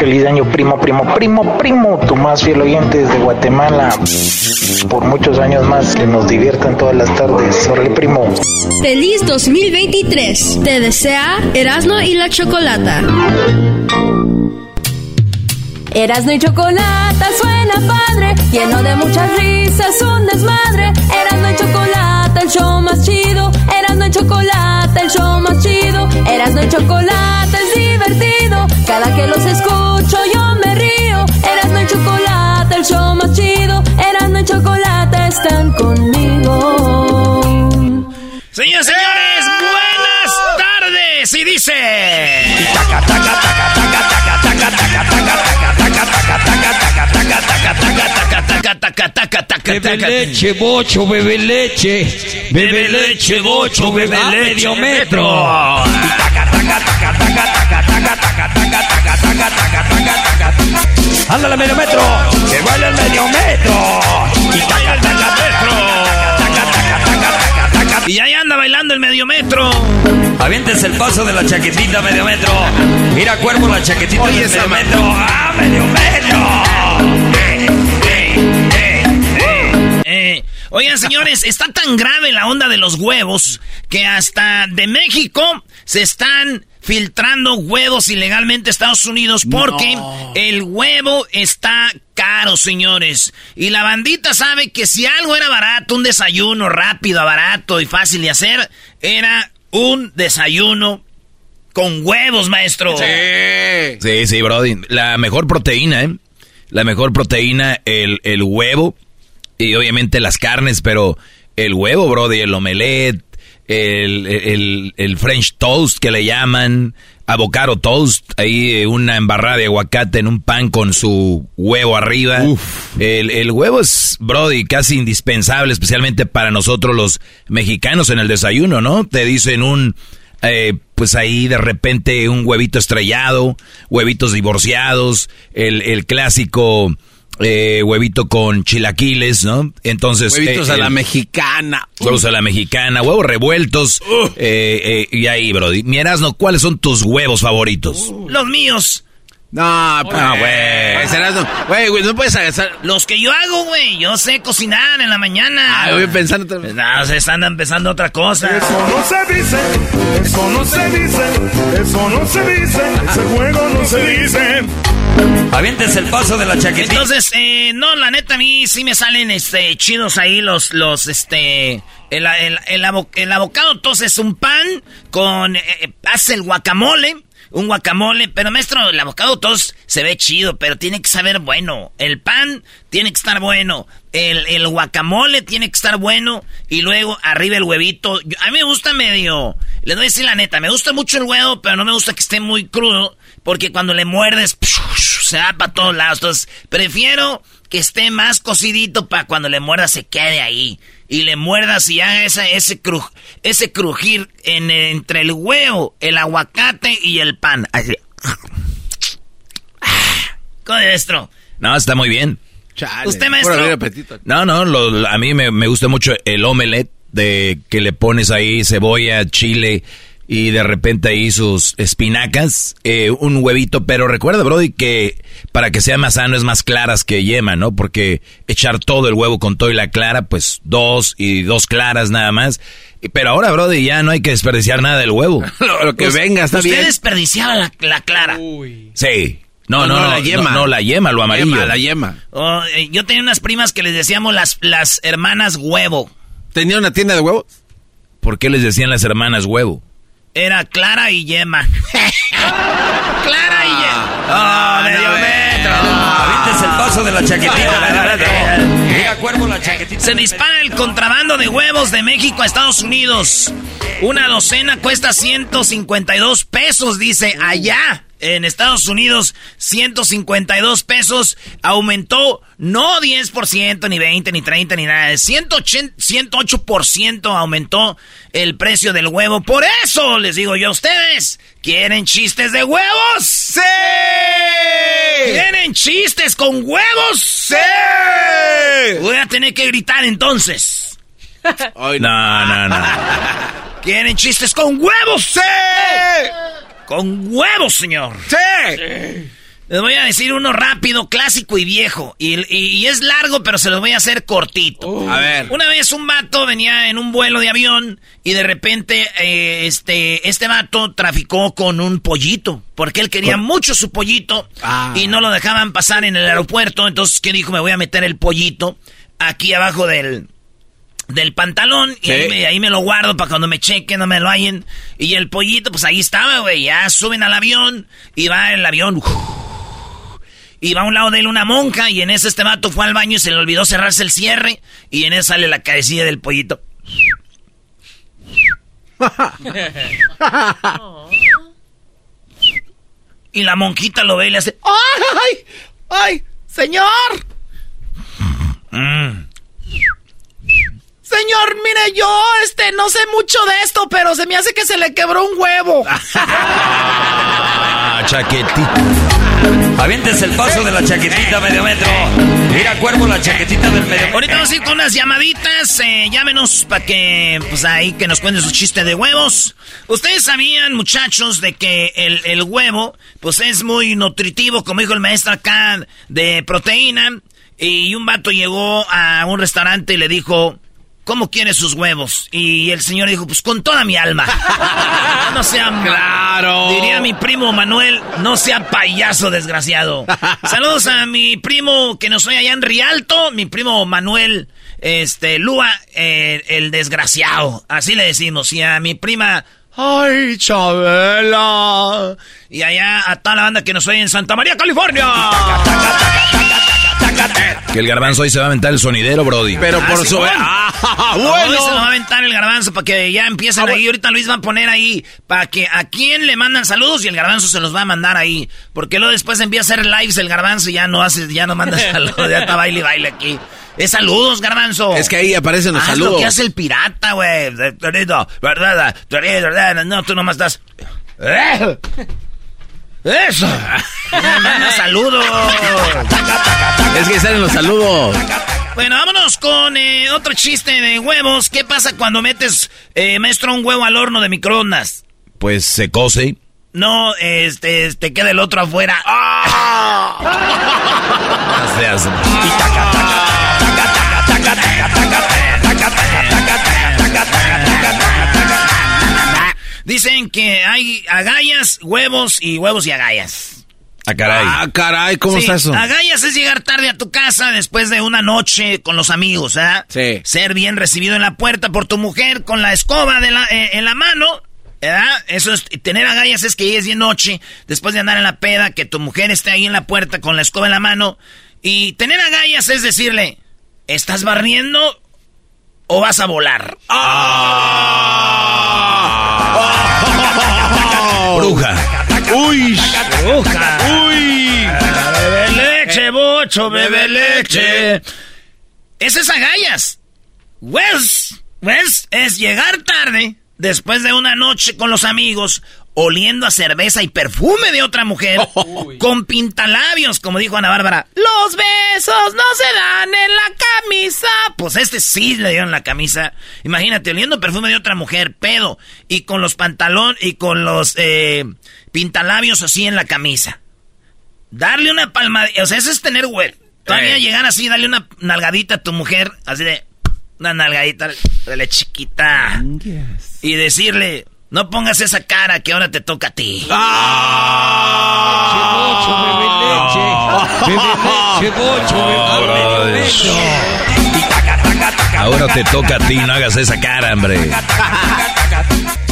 Feliz año, primo, primo, primo, primo, tu más fiel oyente desde Guatemala. Por muchos años más que nos diviertan todas las tardes. Órale, primo. Feliz 2023. Te desea Erasmo y la Chocolata. Erasmo y Chocolata suena padre, lleno de muchas risas, un desmadre. Erasmo y Chocolata, el show más chido. Erasmo y Chocolata, el show más chido. Erasmo y Chocolata es divertido. Cada que los escucho yo me río. Erasmo y Chocolata, el show más chido. Erasmo y Chocolata están conmigo. Señores, señores, buenas tardes. Y dice. Bebe leche, bocho, bebe leche. Bebe leche, bocho, bebe leche. medio metro. Ándale, medio metro. Que vaya el medio metro. Y ahí anda bailando el medio metro. Avientes el paso de la chaquetita medio metro. Mira, cuervo, la chaquetita del medio metro. ¡Ah, medio metro! Oigan, señores, está tan grave la onda de los huevos que hasta de México se están filtrando huevos ilegalmente a Estados Unidos porque el huevo está caro, señores. Y la bandita sabe que si algo era barato, un desayuno rápido, barato y fácil de hacer, era un desayuno con huevos, maestro. Sí. Sí, sí, Brody. La mejor proteína, ¿eh? La mejor proteína, el, el huevo y obviamente las carnes, pero el huevo, Brody, el omelette, el, el, el French toast que le llaman, avocado toast, ahí eh, una embarrada de aguacate en un pan con su huevo arriba. El, el, huevo es, Brody, casi indispensable, especialmente para nosotros los mexicanos en el desayuno, ¿no? Te dicen un, eh, pues ahí de repente un huevito estrellado, huevitos divorciados, el, el clásico eh, huevito con chilaquiles, ¿no? Entonces. Huevitos eh, a la mexicana. Huevos a la mexicana, huevos revueltos. eh, eh, y ahí, bro. Mi Erasno, ¿cuáles son tus huevos favoritos? Los míos. No, pues, Ah, güey. pues, Güey, no puedes agasar. Los que yo hago, güey. Yo sé cocinar en la mañana. Ay, voy pensando vez. No, se están empezando otra cosa. Eso no se dice, eso no se dice, eso no se dice, ese juego no se dice. Avientes el paso de la chaquetita. Entonces, eh, no, la neta, a mí sí me salen este chidos ahí los, los, este. El, el, el, entonces, un pan con. eh, eh, hace el guacamole. Un guacamole, pero maestro, el avocado todos se ve chido, pero tiene que saber bueno. El pan tiene que estar bueno. El, el guacamole tiene que estar bueno. Y luego arriba el huevito. A mí me gusta medio. Les voy a decir la neta, me gusta mucho el huevo, pero no me gusta que esté muy crudo. Porque cuando le muerdes, se va para todos lados. Entonces, prefiero que esté más cocidito para cuando le muerdas se quede ahí. Y le muerdas y haga esa, ese, cruj, ese crujir en, entre el huevo, el aguacate y el pan. Así. ¿Cómo maestro? No, está muy bien. Chale, ¿Usted, maestro? No, no, lo- a mí me, me gusta mucho el omelette de que le pones ahí cebolla, chile y de repente ahí sus espinacas, eh, un huevito, pero recuerda, Brody, que para que sea más sano es más claras que yema, ¿no? Porque echar todo el huevo con todo y la clara, pues dos y dos claras nada más. Pero ahora, Brody, ya no hay que desperdiciar nada del huevo. lo, que venga, está Usted bien. desperdiciaba la, la clara. Sí. No, No, no, no, no, la yema. No, no, la yema, lo amarillo. Yema, la yema. Oh, eh, yo tenía unas primas que les decíamos las, las hermanas huevo. ¿Tenía una tienda de huevos? ¿Por qué les decían las hermanas huevo? Era Clara y Yema. Clara y Yema. Oh, medio metro. Avientes el paso de la chaquetita, cuervo, la chaquetita. Se dispara el contrabando de huevos de México a Estados Unidos. Una docena cuesta 152 pesos, dice allá. En Estados Unidos, 152 pesos. Aumentó no 10%, ni 20, ni 30, ni nada. 180, 108% aumentó el precio del huevo. Por eso les digo yo a ustedes, ¿quieren chistes de huevos? ¡Sí! ¿Quieren chistes con huevos? ¡Sí! Voy a tener que gritar entonces. Ay, No, no, no. ¿Quieren chistes con huevos? ¡Sí! Con huevos, señor. ¡Sí! Les voy a decir uno rápido, clásico y viejo. Y, y- y es largo, pero se los voy a hacer cortito. A ver. Una vez un vato venía en un vuelo de avión y de repente eh, este, este vato traficó con un pollito. Porque él quería mucho su pollito Ah. y no lo dejaban pasar en el aeropuerto. Entonces, ¿qué dijo? Me voy a meter el pollito aquí abajo del, del pantalón y ahí me, ahí me lo guardo para cuando me chequen, no me lo hallen. Y el pollito, pues ahí estaba, güey. Ya suben al avión y va el avión. Y va a un lado de él una monja y en ese este vato fue al baño y se le olvidó cerrarse el cierre y en eso sale la cabecilla del pollito. y la monjita lo ve y le hace... ¡Ay! ¡Ay! ¡Señor! Mm. Señor, mire, yo este no sé mucho de esto, pero se me hace que se le quebró un huevo. Ah, chaquetita. Avientes el paso de la chaquetita, medio metro. Mira, cuervo, la chaquetita del medio metro. Ahorita vamos a ir con unas llamaditas. eh, llámenos para que, pues ahí, que nos cuenten su chiste de huevos. Ustedes sabían, muchachos, de que el, el huevo, pues es muy nutritivo, como dijo el maestro acá, de proteína. Y un vato llegó a un restaurante y le dijo, ¿cómo quiere sus huevos? Y el señor dijo, pues con toda mi alma. no sea... Claro. Diría mi primo Manuel, no sea payaso desgraciado. Saludos a mi primo que nos oye allá en Rialto, mi primo Manuel este Lua, eh, el desgraciado. Así le decimos. Y a mi prima, ay, Chabela. Y allá a toda la banda que nos oye en Santa María, California. Que el garbanzo hoy se va a aventar el sonidero, Brody. Pero Ah, por su... Simón. ¡Ah, Hoy se nos va a bueno! aventar el garbanzo para que ya empiecen ahí. Ahorita Luis va a poner ahí para que a quién le mandan saludos y el garbanzo se los va a mandar ahí. Porque luego después empieza a hacer lives el garbanzo y ya no hace, ya no manda saludos, ya está baile y baile aquí. Es saludos, garbanzo. Es que ahí aparecen los Haz saludos. lo que hace el pirata, güey. ¿verdad? No, tú nomás estás. ¡Eso! Manda saludos. Es que salen los saludos. Bueno, vámonos con eh, otro chiste de huevos. ¿Qué pasa cuando metes, eh, maestro, un huevo al horno de microondas? Pues se cose. No, este, te queda el otro afuera. Se Dicen que hay agallas, huevos y huevos y agallas. Ah, caray. Ah, caray, ¿cómo Sí, está eso? Agallas es llegar tarde a tu casa después de una noche con los amigos, ¿ah? Sí. Ser bien recibido en la puerta por tu mujer con la escoba de la, eh, en la mano, ¿verdad? Eso es, tener agallas es que llegues bien noche, después de andar en la peda, que tu mujer esté ahí en la puerta con la escoba en la mano. Y tener agallas es decirle, ¿estás barriendo o vas a volar? Bruja. ¡Uy! ¡Bruja! ¡Uy! Bebe leche, bocho, bebe leche. Ese es agallas. ¿Ves? ¿Ves? Es llegar tarde, después de una noche con los amigos, oliendo a cerveza y perfume de otra mujer, con pintalabios, como dijo Ana Bárbara. Los besos no se dan en la camisa. Pues este sí le dieron la camisa. Imagínate, oliendo perfume de otra mujer, pedo, y con los pantalones y con los eh, pintalabios así en la camisa. Darle una palma, o sea, eso es tener güey. Todavía Ey. llegar así, darle una nalgadita a tu mujer, así de una nalgadita, dale chiquita. Y decirle, no pongas esa cara que ahora te toca a ti. Ahora te toca a ti, no hagas esa cara, hombre.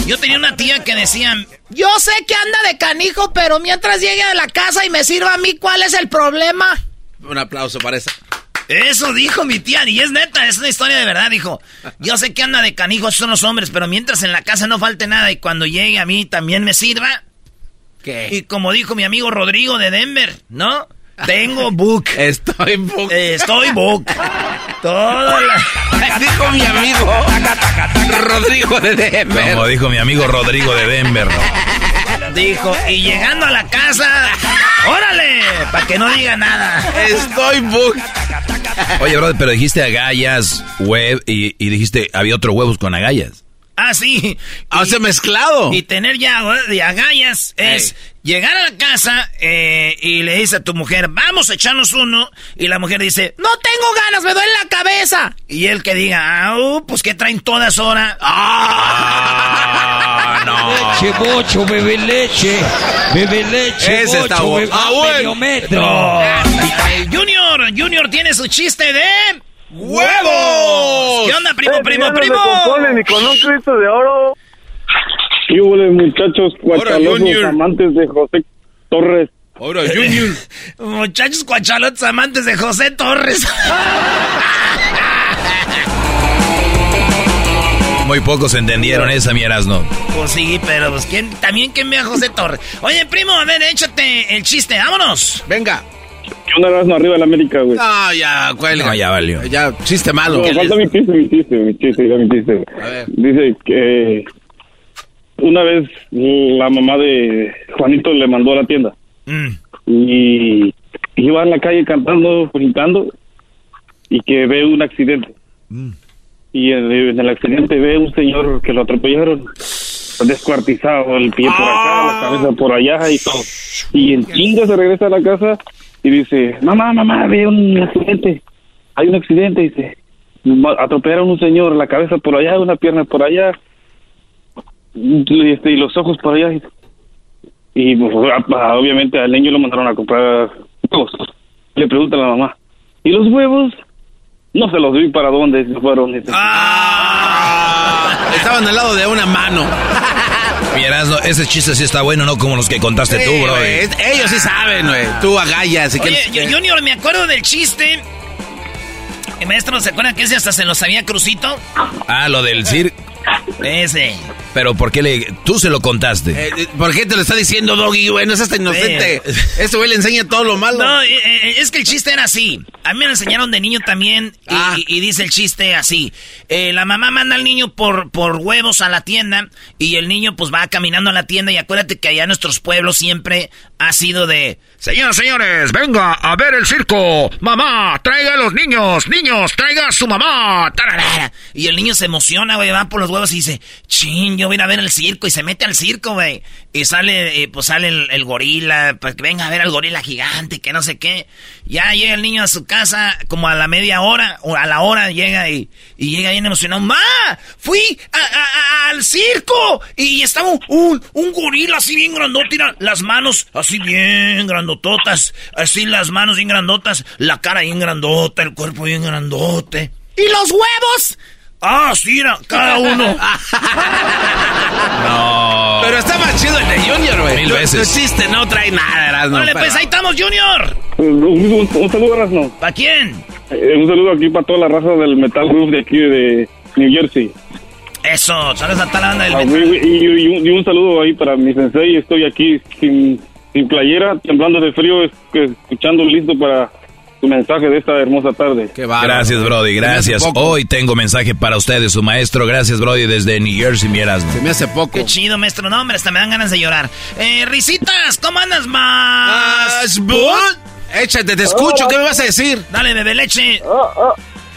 Yo tenía una tía que decía, yo sé que anda de canijo, pero mientras llegue a la casa y me sirva a mí, ¿cuál es el problema? Un aplauso para esa. Eso dijo mi tía, y es neta, es una historia de verdad, dijo. Yo sé que anda de canijo, esos son los hombres, pero mientras en la casa no falte nada y cuando llegue a mí también me sirva. ¿Qué? Y como dijo mi amigo Rodrigo de Denver, ¿no? Tengo book. Estoy book. Eh, estoy book. Todo la... Dijo mi amigo Rodrigo de Denver. Como dijo mi amigo Rodrigo de Denver. Dijo, y llegando a la casa, órale, para que no diga nada. Estoy book. Oye, brother, pero dijiste agallas, web, y, y dijiste, había otro huevos con agallas. Ah, sí. Ah, se mezclado. Y tener ya güey, de agallas es llegar a la casa eh, y le dice a tu mujer, vamos a echarnos uno. Y la mujer dice, no tengo ganas, me duele la cabeza. Y él que diga, ah, pues que traen todas horas. Ah, no. Leche, bocho, bebe leche. Bebe leche, Ese está bocho, bebe ah, bueno. medio metro. No. Junior, Junior tiene su chiste de... ¡Huevos! ¿Qué onda, primo, Eh, primo, ya no se primo? componen ni con un Cristo de oro. Y hubo muchachos cuachalosos, amantes de José Torres. Ahora, Junior. Muchachos cuachalotes amantes de José Torres. Muy pocos entendieron esa, mi Erasno. Pues sí, pero pues ¿quién, también quién ve a José Torres. Oye, primo, a ver, échate el chiste, vámonos. Venga. Que un Erasmo arriba de la América, güey. No, ya, cuelga. No, ya valió. Ya, chiste malo. No, falta mi chiste, mi chiste, mi chiste, ya mi chiste. A ver. Dice que una vez la mamá de Juanito le mandó a la tienda Mm. y iba en la calle cantando, brincando y que ve un accidente. Y en, en el accidente ve un señor que lo atropellaron, descuartizado, el pie por acá, la cabeza por allá y todo. Y en chinga se regresa a la casa y dice, mamá, mamá, ve un accidente. Hay un accidente, dice. Atropellaron a un señor, la cabeza por allá, una pierna por allá, y, este, y los ojos por allá. Y, pues, a- a- obviamente al niño lo mandaron a comprar huevos. Le pregunta a la mamá, ¿y los huevos? No se los vi para dónde se fueron. Dice. Ah, estaban al lado de una mano. Mi Erasno, ese chiste sí está bueno, no como los que contaste tú, bro. Ellos sí saben, güey. Tú agallas. Oye, quieres- yo- Junior, me acuerdo del chiste. El maestro, ¿se acuerdan que ese hasta se lo sabía Crucito? Ah, lo del circo. Ese. Pero ¿por qué le... Tú se lo contaste? Eh, eh, ¿Por qué te lo está diciendo Doggy, güey? No seas tan inocente. Eh. Este güey le enseña todo lo malo. No, eh, eh, es que el chiste era así. A mí me lo enseñaron de niño también y, Ah. y- y dice el chiste así. La mamá manda al niño por, por huevos a la tienda y el niño pues va caminando a la tienda y acuérdate que allá en nuestros pueblos siempre ha sido de... Señoras, señores, venga a ver el circo. Mamá, traiga a los niños. Niños, traiga a su mamá. tararara. Y el niño se emociona, güey, va por los huevos y dice, chin, yo voy a ir a ver el circo. Y se mete al circo, güey. Y sale, eh, pues sale el, gorila, para que venga a ver al gorila gigante, que no sé qué. Ya llega el niño a su casa como a la media hora, o a la hora llega y, y llega bien emocionado. ¡Ma! ¡Fui a- al circo! Y estaba un, un, gorila así bien grandote, las manos así bien grandototas, así las manos bien grandotas, la cara bien grandota, el cuerpo bien grandote. ¿Y los huevos? Ah, sí, era cada uno. No. Pero está más chido el de Junior, güey. Mil veces. Tu chiste no trae nada, Erasmo. Órale, pero- pues ahí estamos, Junior. Un, un- un saludo, Erasmo. ¿Para quién? Eh, un saludo aquí para toda la raza del Metal Group de aquí de New Jersey. Eso, ¿sabes a tal banda del Ah, metal? y, y- y un, y un saludo ahí para mi sensei. Estoy aquí sin, sin playera, temblando de frío, es- escuchando listo para su mensaje de esta hermosa tarde. Qué Gracias, Brody, gracias. Hoy tengo mensaje para ustedes, su maestro. Gracias, Brody, desde New Jersey, miras. Se me hace poco. Qué chido, maestro. No, hombre, hasta me dan ganas de llorar. Eh, Risitas, ¿cómo andas más? Échate, te escucho. ¿Qué me vas a decir? Dale, bebé leche.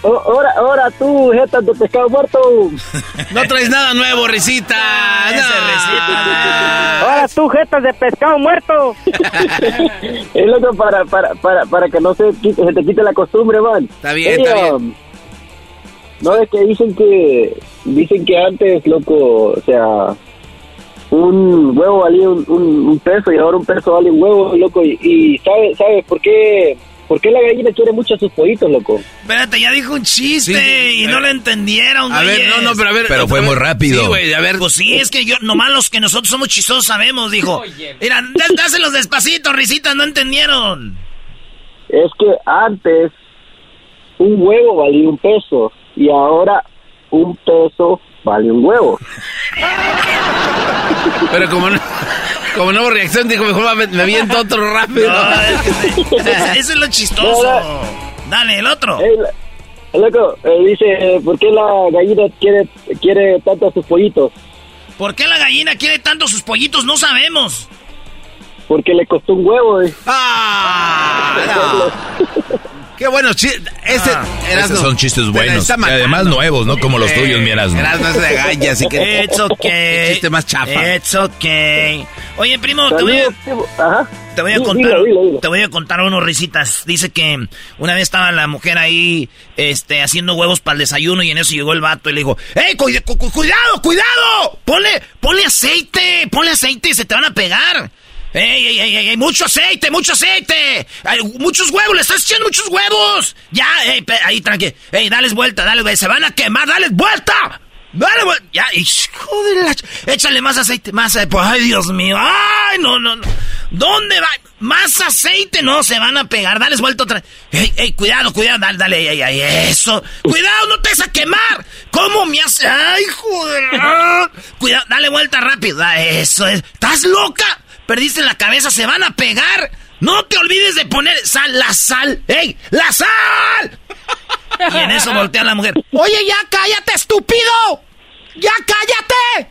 Ahora, ahora tú, jeta de pescado muerto. No traes nada nuevo, risita. no. Ahora tú, jeta de pescado muerto. es loco para, para, para, para que no se, quite, se te quite la costumbre, man. Está bien, está bien. No, es que dicen que, dicen que antes, loco, o sea, un huevo valía un, un, peso y ahora un peso vale un huevo, loco. Y, y ¿sabes sabe por qué? ¿Por qué la gallina quiere mucho a sus pollitos, loco? Espérate, ya dijo un chiste y no lo entendieron, A ver, no, no, pero a ver. Pero fue muy rápido. Sí, güey, a ver. Pues sí, es que yo, nomás los que nosotros somos chistosos sabemos, dijo. Mira, dáselos despacito, risitas, no entendieron. Es que antes un huevo valía un peso y ahora un peso vale un huevo. Pero como no, como no hubo reacción, dijo, mejor me, me viento otro rápido. eso es lo chistoso. Dale, el otro. el loco, eh, dice, ¿por qué la gallina quiere, quiere tanto a sus pollitos? ¿Por qué la gallina quiere tanto a sus pollitos? No sabemos. Porque le costó un huevo, eh. ¡Ah! Qué bueno, este, ah, esos son chistes buenos. Y además nuevos, no como los tuyos, mi Erasmo. Erasmo es de galla, así que... It's okay. chiste más chafa. It's okay. Oye, primo, te voy a... Te voy a contar, te voy a contar unos risitas. Dice que una vez estaba la mujer ahí, este, haciendo huevos para el desayuno y en eso llegó el vato y le dijo, ¡Ey, cuidado, cuidado! Ponle, ponle aceite, ponle aceite y se te van a pegar. ¡Ey, ey, ey, ey! ¡Mucho aceite, mucho aceite! ¡Muchos huevos! ¡Le estás echando muchos huevos! Ya, ey, ahí, tranqui. ¡Ey, dales vuelta, dale, ¡Se van a quemar! ¡Dales vuelta! ¡Dale vuelta! Ya, y, joder, échale más aceite, más aceite. Pues, ¡Ay, Dios mío! ¡Ay, no, no, no! ¿Dónde va? ¿Más aceite? No, se van a pegar. Dales vuelta otra ¡Ey, ey, cuidado, cuidado! Dale, dale, ey, ey, eso. ¡Cuidado, no te vas a quemar! ¿Cómo me hace? ¡Ay, joder! Cuidado, dale vuelta rápido. Eso es. ¿Estás loca? Perdiste la cabeza, se van a pegar. No te olvides de poner sal, la sal. ¡Ey! ¡La sal! Y en eso voltea la mujer. Oye, ya cállate, estúpido. ¡Ya cállate!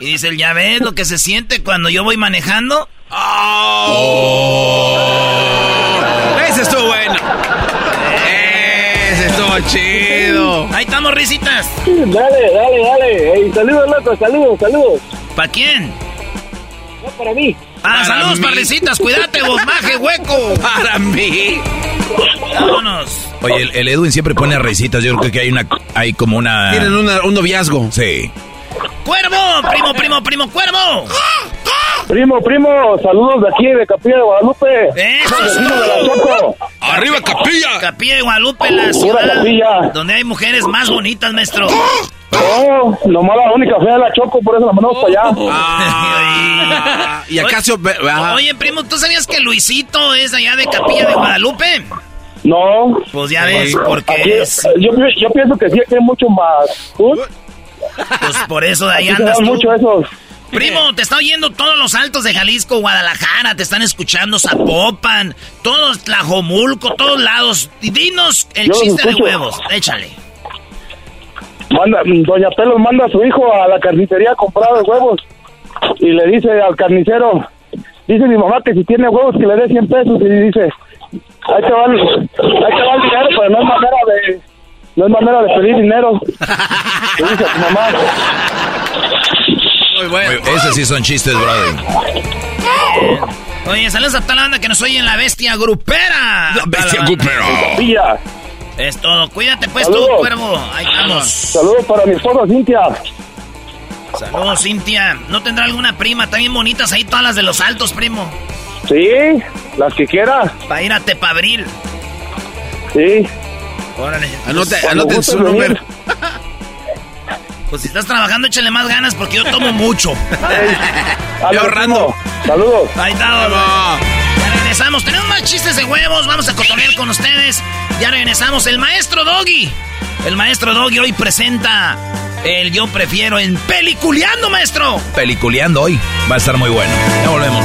Y dice el ya ves lo que se siente cuando yo voy manejando. ¡Oh! Ese estuvo bueno. Ese estuvo chido. Ahí estamos, risitas. Dale, dale, dale. saludos, loco, saludos, saludos. ¿Para quién? No, para mí. Ah, saludos, parricitas. Cuídate, vos, maje, hueco. Para mí. Vámonos. Oye, el, Edwin siempre pone a risitas. Yo creo que hay una, hay como una. Tienen un noviazgo. Sí. ¡Cuervo! ¡Primo, primo, primo, cuervo! Primo, primo, saludos de aquí, de Capilla de Guadalupe. ¡Eso! ¡Arriba, Capilla! Capilla de Guadalupe, la ciudad donde hay mujeres más bonitas, maestro. No, nomás la única fea la Choco, por eso la mandamos para allá. Ah, y acaso... Oye, primo, ¿tú sabías que Luisito es allá de Capilla de Guadalupe? No. Pues ya ves, porque es... Yo, yo, pienso que sí, que hay mucho más. Pues por eso de ahí andas mucho esos. Primo, te está oyendo todos los altos de Jalisco, Guadalajara, te están escuchando Zapopan, todos Tlajomulco, todos lados. Dinos el chiste de huevos, échale. Manda, Doña Pelos manda a su hijo a la carnicería a comprar huevos y le dice al carnicero, dice mi mamá que si tiene huevos que le dé 100 pesos y dice, ahí te va, ahí te va el dinero, pero no es manera de, no es manera de pedir dinero. Le dice a tu mamá. Muy bueno. Esos sí son chistes, brother. Oye, saludos a toda la banda que nos oye en la bestia grupera. La bestia grupera. Es todo. Cuídate pues tú, cuervo. Ahí estamos. Saludos para mi esposa Cintia. Saludos, Cintia. ¿No tendrá alguna prima? También bonitas ahí todas las de los altos, primo. Sí, las que quiera. Para ir a Tepabril. Sí. Órale. Anote, anote su número. Pues si estás trabajando, échale más ganas porque yo tomo mucho. Hey, ahorrando. Saludos. Ahí está. Ya regresamos. Tenemos más chistes de huevos. Vamos a cotorrear con ustedes. Ya regresamos. El maestro Doggy. El maestro Doggy hoy presenta el Yo Prefiero en Peliculeando, maestro. Peliculeando hoy. Va a estar muy bueno. Ya volvemos.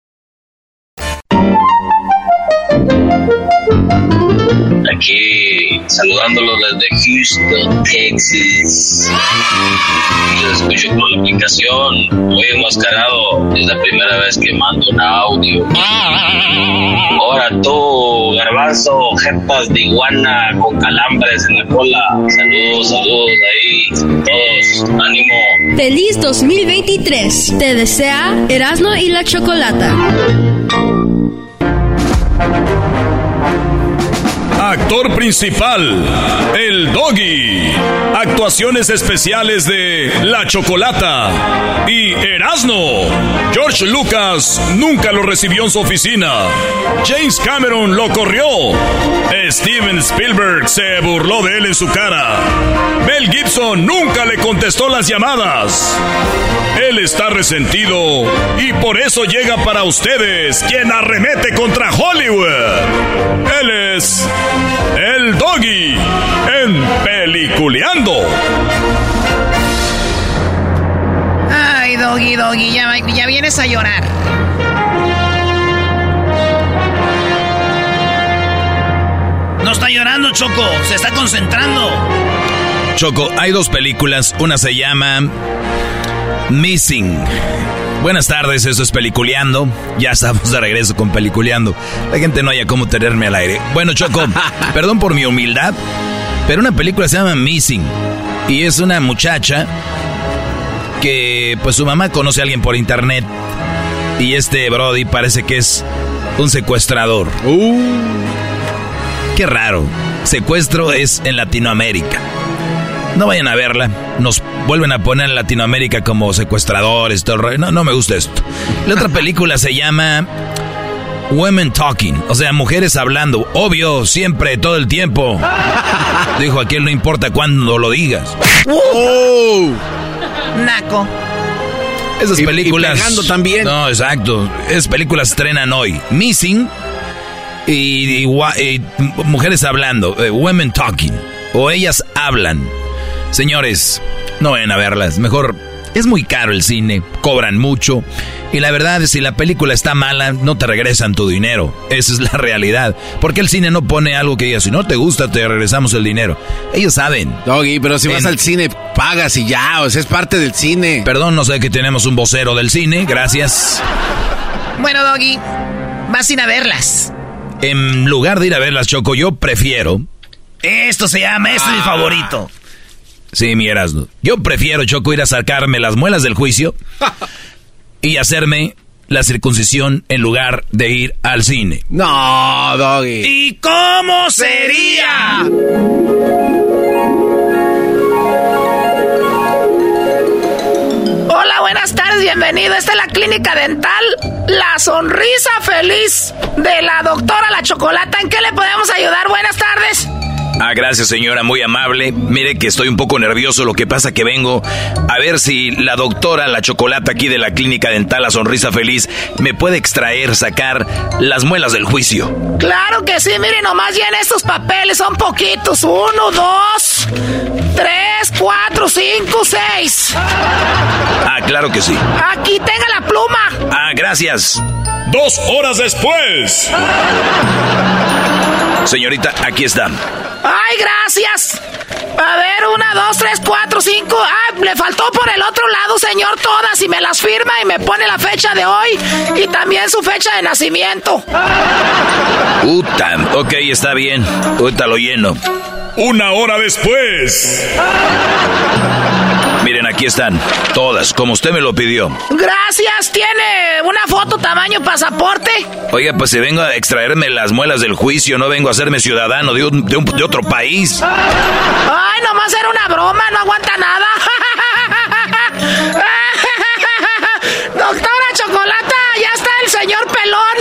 Thank you. Aquí saludándolo desde Houston, Texas. Los escucho por la aplicación. Muy enmascarado. Es la primera vez que mando un audio. Ahora tú, garbanzo, jetas de iguana con calambres en la cola. Saludos, saludos ahí. Todos, ánimo. Feliz 2023. Te desea Erasmo y la Chocolata. Actor principal, el Doggy. Actuaciones especiales de La Chocolata y Erasno. George Lucas nunca lo recibió en su oficina. James Cameron lo corrió. Steven Spielberg se burló de él en su cara. Mel Gibson nunca le contestó las llamadas. Él está resentido y por eso llega para ustedes quien arremete contra Hollywood. Él es el Doggy en Peliculeando. Ay, Doggy, Doggy, ya, ya vienes a llorar. No está llorando, Choco, se está concentrando. Choco, hay dos películas, una se llama Missing. Buenas tardes, eso es Peliculeando. Ya estamos de regreso con Peliculeando. La gente no haya cómo tenerme al aire. Bueno, Choco, perdón por mi humildad, pero una película se llama Missing. Y es una muchacha que, pues su mamá conoce a alguien por internet. Y este Brody parece que es un secuestrador. Uh. Qué raro. Secuestro es en Latinoamérica. No vayan a verla. Nos vuelven a poner en Latinoamérica como secuestradores. Todo no, no me gusta esto. La otra película se llama Women Talking. O sea, mujeres hablando. Obvio, siempre, todo el tiempo. Dijo aquel, no importa cuándo lo digas. ¡Oh! Naco. Esas películas. Y también. No, exacto. Esas películas estrenan hoy. Missing y, mujeres hablando. Eh, women Talking. O ellas hablan. Señores, no vayan a verlas. Mejor, es muy caro el cine, cobran mucho. Y la verdad, si la película está mala, no te regresan tu dinero. Esa es la realidad. Porque el cine no pone algo que diga, si no te gusta, te regresamos el dinero. Ellos saben. Doggy, pero si vas al cine, pagas y ya, o sea, es parte del cine. Perdón, no sé que tenemos un vocero del cine, gracias. Bueno, Doggy, vas a ir a verlas. En lugar de ir a verlas, Choco, yo prefiero. Esto se llama, este es mi favorito. Sí, mi Erasmo. Yo prefiero, Choco, ir a sacarme las muelas del juicio y hacerme la circuncisión en lugar de ir al cine. No, Doggy. ¿Y cómo sería? Hola, buenas tardes, bienvenido. Esta es la clínica dental La Sonrisa Feliz de la doctora La Chocolata. ¿En qué le podemos ayudar? Buenas tardes. Ah, gracias señora, muy amable. Mire que estoy un poco nervioso, lo que pasa que vengo a ver si la doctora, la chocolata aquí de la clínica dental La Sonrisa Feliz, me puede extraer, sacar las muelas del juicio. Claro que sí, mire nomás ya en estos papeles, son poquitos. Uno, dos, tres, cuatro, cinco, seis. Ah, claro que sí. Aquí tenga la pluma. Ah, gracias. Dos horas después. Señorita, aquí está. ¡Ay, gracias! A ver, una, dos, tres, cuatro, cinco. Ah, le faltó por el otro lado, señor, todas y me las firma y me pone la fecha de hoy y también su fecha de nacimiento. Puta, ok, está bien. Ahorita lo lleno. Una hora después. Miren, aquí están. Todas, como usted me lo pidió. Gracias. ¿Tiene una foto tamaño pasaporte? Oiga, pues si vengo a extraerme las muelas del juicio, no vengo a hacerme ciudadano de, de otro país. Ay, nomás era una broma, no aguanta nada. Doctora Chocolata, ya está el señor Pelón.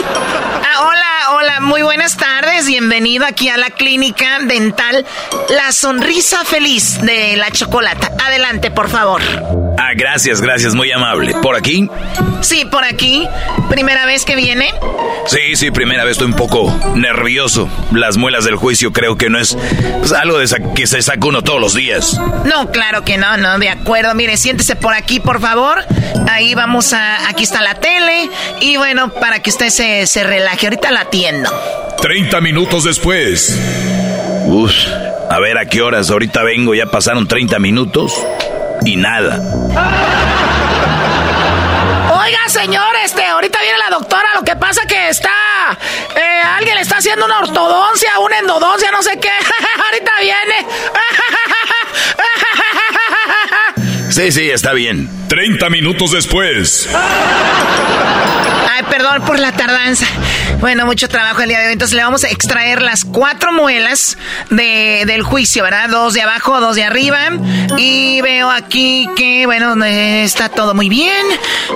Ah, hola, hola, muy buenas tardes. Bienvenido aquí a la clínica dental La Sonrisa Feliz de la Chocolata. Adelante, por favor. Ah, gracias, gracias, muy amable. ¿Por aquí? Sí, por aquí. ¿Primera vez que viene? Sí, sí, primera vez. Estoy un poco nervioso. Las muelas del juicio creo que no es pues, algo de que se saca uno todos los días. No, claro que no, no, de acuerdo. Mire, siéntese por aquí, por favor. Ahí vamos a... Aquí está la tele. Y bueno, para que usted se, se relaje. Ahorita la atiendo. 30 minutos después. Uf, a ver a qué horas. Ahorita vengo, ya pasaron 30 minutos y nada. Oiga, señor, este, ahorita viene la doctora, lo que pasa que está, eh, alguien le está haciendo una ortodoncia, una endodoncia, no sé qué. ahorita viene. sí, sí, está bien. 30 minutos después. Ay, perdón por la tardanza. Bueno, mucho trabajo el día de hoy. Entonces le vamos a extraer las cuatro muelas de, del juicio, ¿verdad? Dos de abajo, dos de arriba. Y veo aquí que, bueno, está todo muy bien.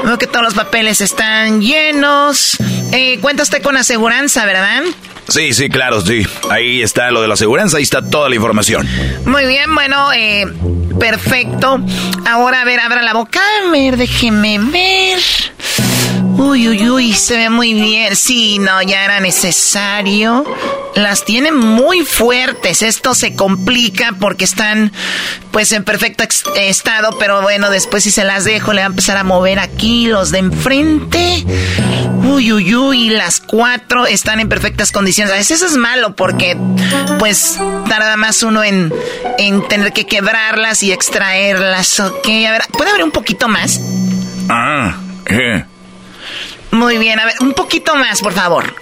Veo que todos los papeles están llenos. Eh, cuenta usted con aseguranza, ¿verdad? Sí, sí, claro, sí. Ahí está lo de la aseguranza, ahí está toda la información. Muy bien, bueno, eh, perfecto. Ahora, a ver, abra la boca. A ver, déjeme ver. Uy, uy, uy, se ve muy bien. Sí, no, ya era necesario. Las tiene muy fuertes. Esto se complica porque están pues en perfecto estado, pero bueno, después si se las dejo le va a empezar a mover aquí los de enfrente. Uy, uy, uy, las cuatro están en perfectas condiciones. A veces eso es malo porque pues tarda más uno en, en tener que quebrarlas y extraerlas. Ok, a ver, ¿puede haber un poquito más? Ah, eh. Muy bien, a ver, un poquito más, por favor.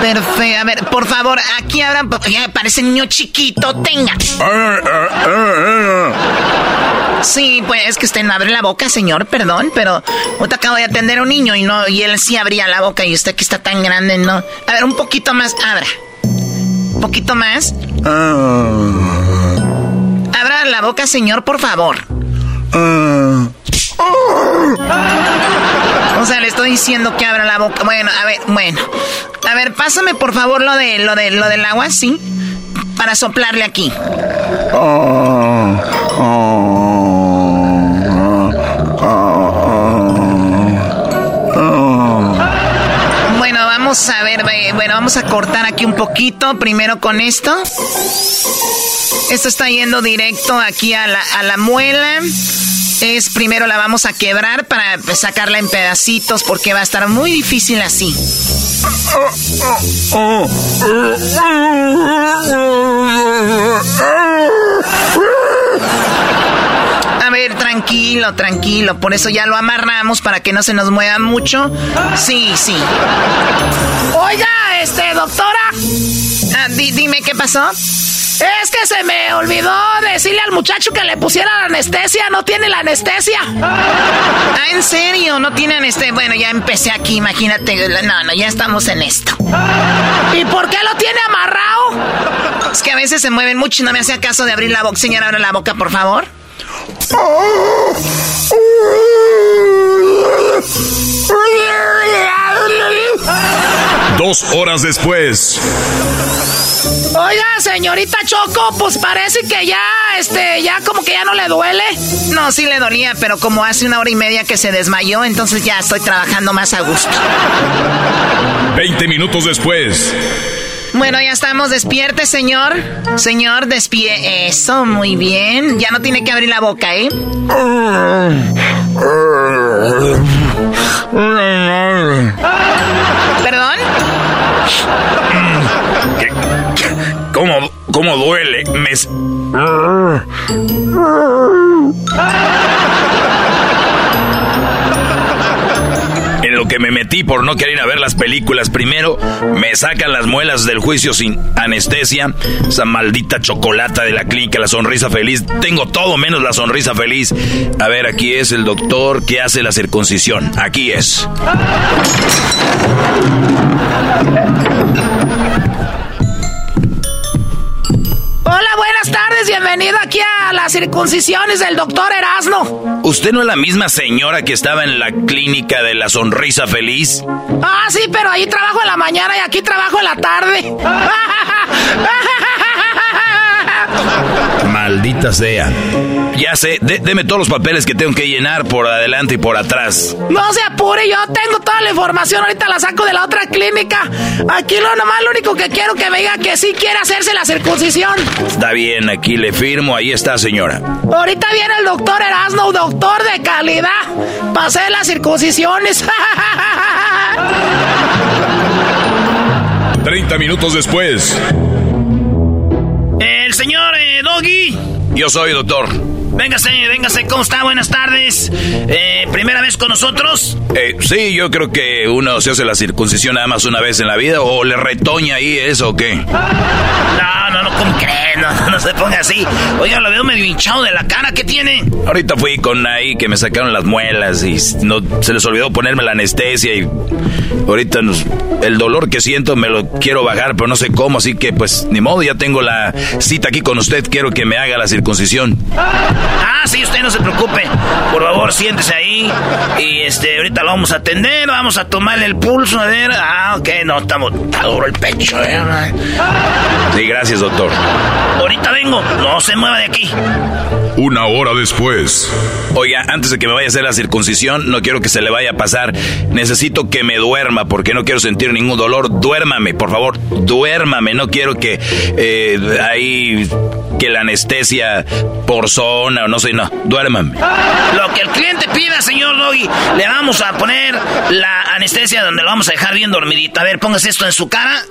Perfecto, a ver, por favor, aquí abran, ya parece niño chiquito, tenga. Sí, pues es que usted no abre la boca, señor, perdón, pero usted acabo de atender a un niño y no, y él sí abría la boca y usted que está tan grande, no. A ver, un poquito más, abra. Un poquito más. Abra la boca, señor, por favor. O sea, le estoy diciendo que abra la boca. Bueno, a ver, bueno. A ver, pásame por favor lo de lo de lo del agua, ¿sí? Para soplarle aquí. Bueno, vamos a ver, bueno, vamos a cortar aquí un poquito, primero con esto. Esto está yendo directo aquí a la, a la muela es primero la vamos a quebrar para sacarla en pedacitos porque va a estar muy difícil así. A ver, tranquilo, tranquilo. Por eso ya lo amarramos para que no se nos mueva mucho. Sí, sí. Oiga, este, doctora. Ah, dime qué pasó. Es que se me olvidó decirle al muchacho que le pusiera la anestesia. No tiene la anestesia. Ah, ¿en serio? No tiene anestesia. Bueno, ya empecé aquí, imagínate. No, no, ya estamos en esto. ¿Y por qué lo tiene amarrado? Es que a veces se mueven mucho y no me hace caso de abrir la boca. Señora, abre la boca, por favor. Dos horas después. Oiga, señorita Choco, pues parece que ya, este, ya como que ya no le duele. No, sí le dolía, pero como hace una hora y media que se desmayó, entonces ya estoy trabajando más a gusto. Veinte minutos después. Bueno, ya estamos. Despierte, señor. Señor, despie. Eso, muy bien. Ya no tiene que abrir la boca, ¿eh? ¿Perdón? Dios. Mm. ¿Qué? ¿Cómo, ¿Cómo duele? Me... lo que me metí por no querer ir a ver las películas primero, me sacan las muelas del juicio sin anestesia. Esa maldita chocolata de la clínica, la sonrisa feliz. Tengo todo menos la sonrisa feliz. A ver, aquí es el doctor que hace la circuncisión. Aquí es. Hola, buenas tardes, bienvenido aquí a las circuncisiones del doctor Erasmo. ¿Usted no es la misma señora que estaba en la clínica de la sonrisa feliz? Ah, sí, pero ahí trabajo en la mañana y aquí trabajo en la tarde. Maldita sea. Ya sé, deme todos los papeles que tengo que llenar por adelante y por atrás. No se apure, yo tengo toda la información, ahorita la saco de la otra clínica. Aquí lo nomás lo único que quiero que me diga que sí quiere hacerse la circuncisión. Está bien, aquí le firmo, ahí está, señora. Ahorita viene el doctor Erasmo, doctor de calidad, para hacer las circuncisiones. 30 minutos después. El señor eh, Doggy. Yo soy doctor. Véngase, véngase, ¿cómo está? Buenas tardes. Eh, ¿Primera vez con nosotros? Eh, sí, yo creo que uno se hace la circuncisión nada más una vez en la vida o le retoña ahí eso o qué. No, no, no, ¿cómo cree? No, no se ponga así. Oiga, lo veo medio hinchado de la cara, ¿qué tiene? Ahorita fui con ahí que me sacaron las muelas y no se les olvidó ponerme la anestesia y ahorita el dolor que siento me lo quiero bajar, pero no sé cómo, así que pues ni modo, ya tengo la cita aquí con usted, quiero que me haga la circuncisión. Ah, sí, usted no se preocupe. Por favor, siéntese ahí. Y este, ahorita lo vamos a atender, vamos a tomarle el pulso, a ver. Ah, ok, no, estamos, está duro el pecho, eh. Sí, gracias, doctor. Ahorita vengo, no se mueva de aquí. Una hora después. Oiga, antes de que me vaya a hacer la circuncisión, no quiero que se le vaya a pasar. Necesito que me duerma porque no quiero sentir ningún dolor. Duérmame, por favor, duérmame. No quiero que eh, ahí que la anestesia por zona o no sé, no. Duérmame. Lo que el cliente pida, señor Doggy, le vamos a poner la anestesia donde lo vamos a dejar bien dormidito. A ver, póngase esto en su cara.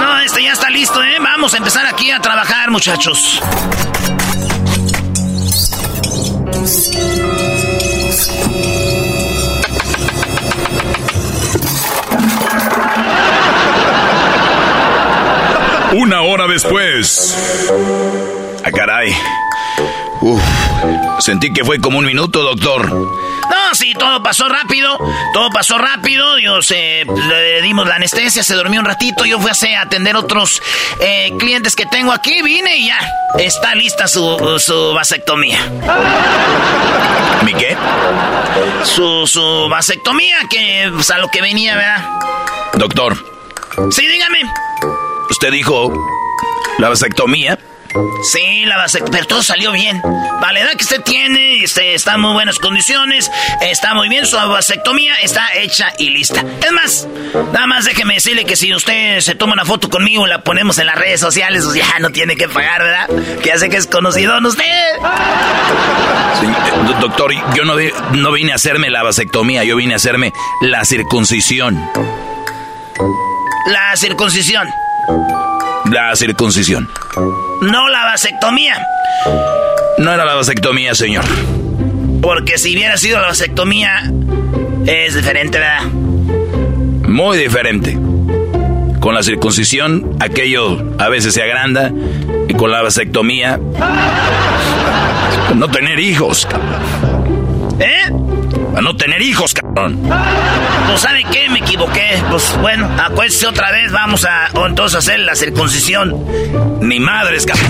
No, este ya está listo, ¿eh? Vamos a empezar aquí a trabajar, muchachos. Hora después. Ah, caray. Uf, sentí que fue como un minuto, doctor. No, sí, todo pasó rápido. Todo pasó rápido. Dios, le dimos la anestesia, se durmió un ratito. Yo fui a atender otros eh, clientes que tengo aquí. Vine y ya. Está lista su, su vasectomía. ¿Mi qué? Su, su vasectomía, que pues, a lo que venía, ¿verdad? Doctor. Sí, dígame. Usted dijo la vasectomía. Sí, la vasectomía, pero todo salió bien. Para la edad que usted tiene, este, está en muy buenas condiciones, está muy bien, su vasectomía está hecha y lista. Es más, nada más déjeme decirle que si usted se toma una foto conmigo y la ponemos en las redes sociales, pues ya no tiene que pagar, ¿verdad? Que hace que es conocido en usted. Sí, eh, doctor, yo no, no vine a hacerme la vasectomía, yo vine a hacerme la circuncisión. La circuncisión. La circuncisión. No la vasectomía. No era la vasectomía, señor. Porque si hubiera sido la vasectomía, es diferente, ¿verdad? Muy diferente. Con la circuncisión, aquello a veces se agranda. Y con la vasectomía, no tener hijos. ¿Eh? A no tener hijos, cabrón. Pues sabe qué, me equivoqué. Pues bueno, acuérdese otra vez, vamos a entonces hacer la circuncisión. Ni madres, cabrón.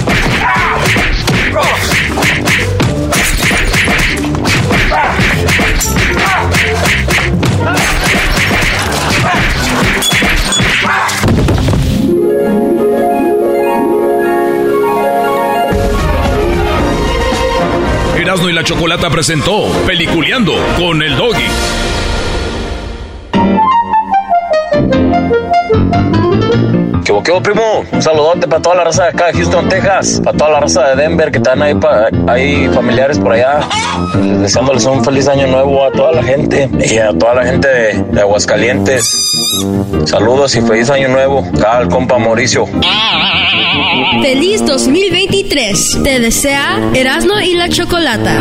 Y la Chocolata presentó Peliculeando con el Doggy. ¿Qué hubo, primo? Un saludote para toda la raza de acá de Houston, Texas. Para toda la raza de Denver que están ahí, pa- ahí familiares por allá. Deseándoles un feliz año nuevo a toda la gente y a toda la gente de, Aguascalientes. Saludos y feliz año nuevo. Acá al compa Mauricio. Feliz 2023. Te desea Erasmo y la Chocolata.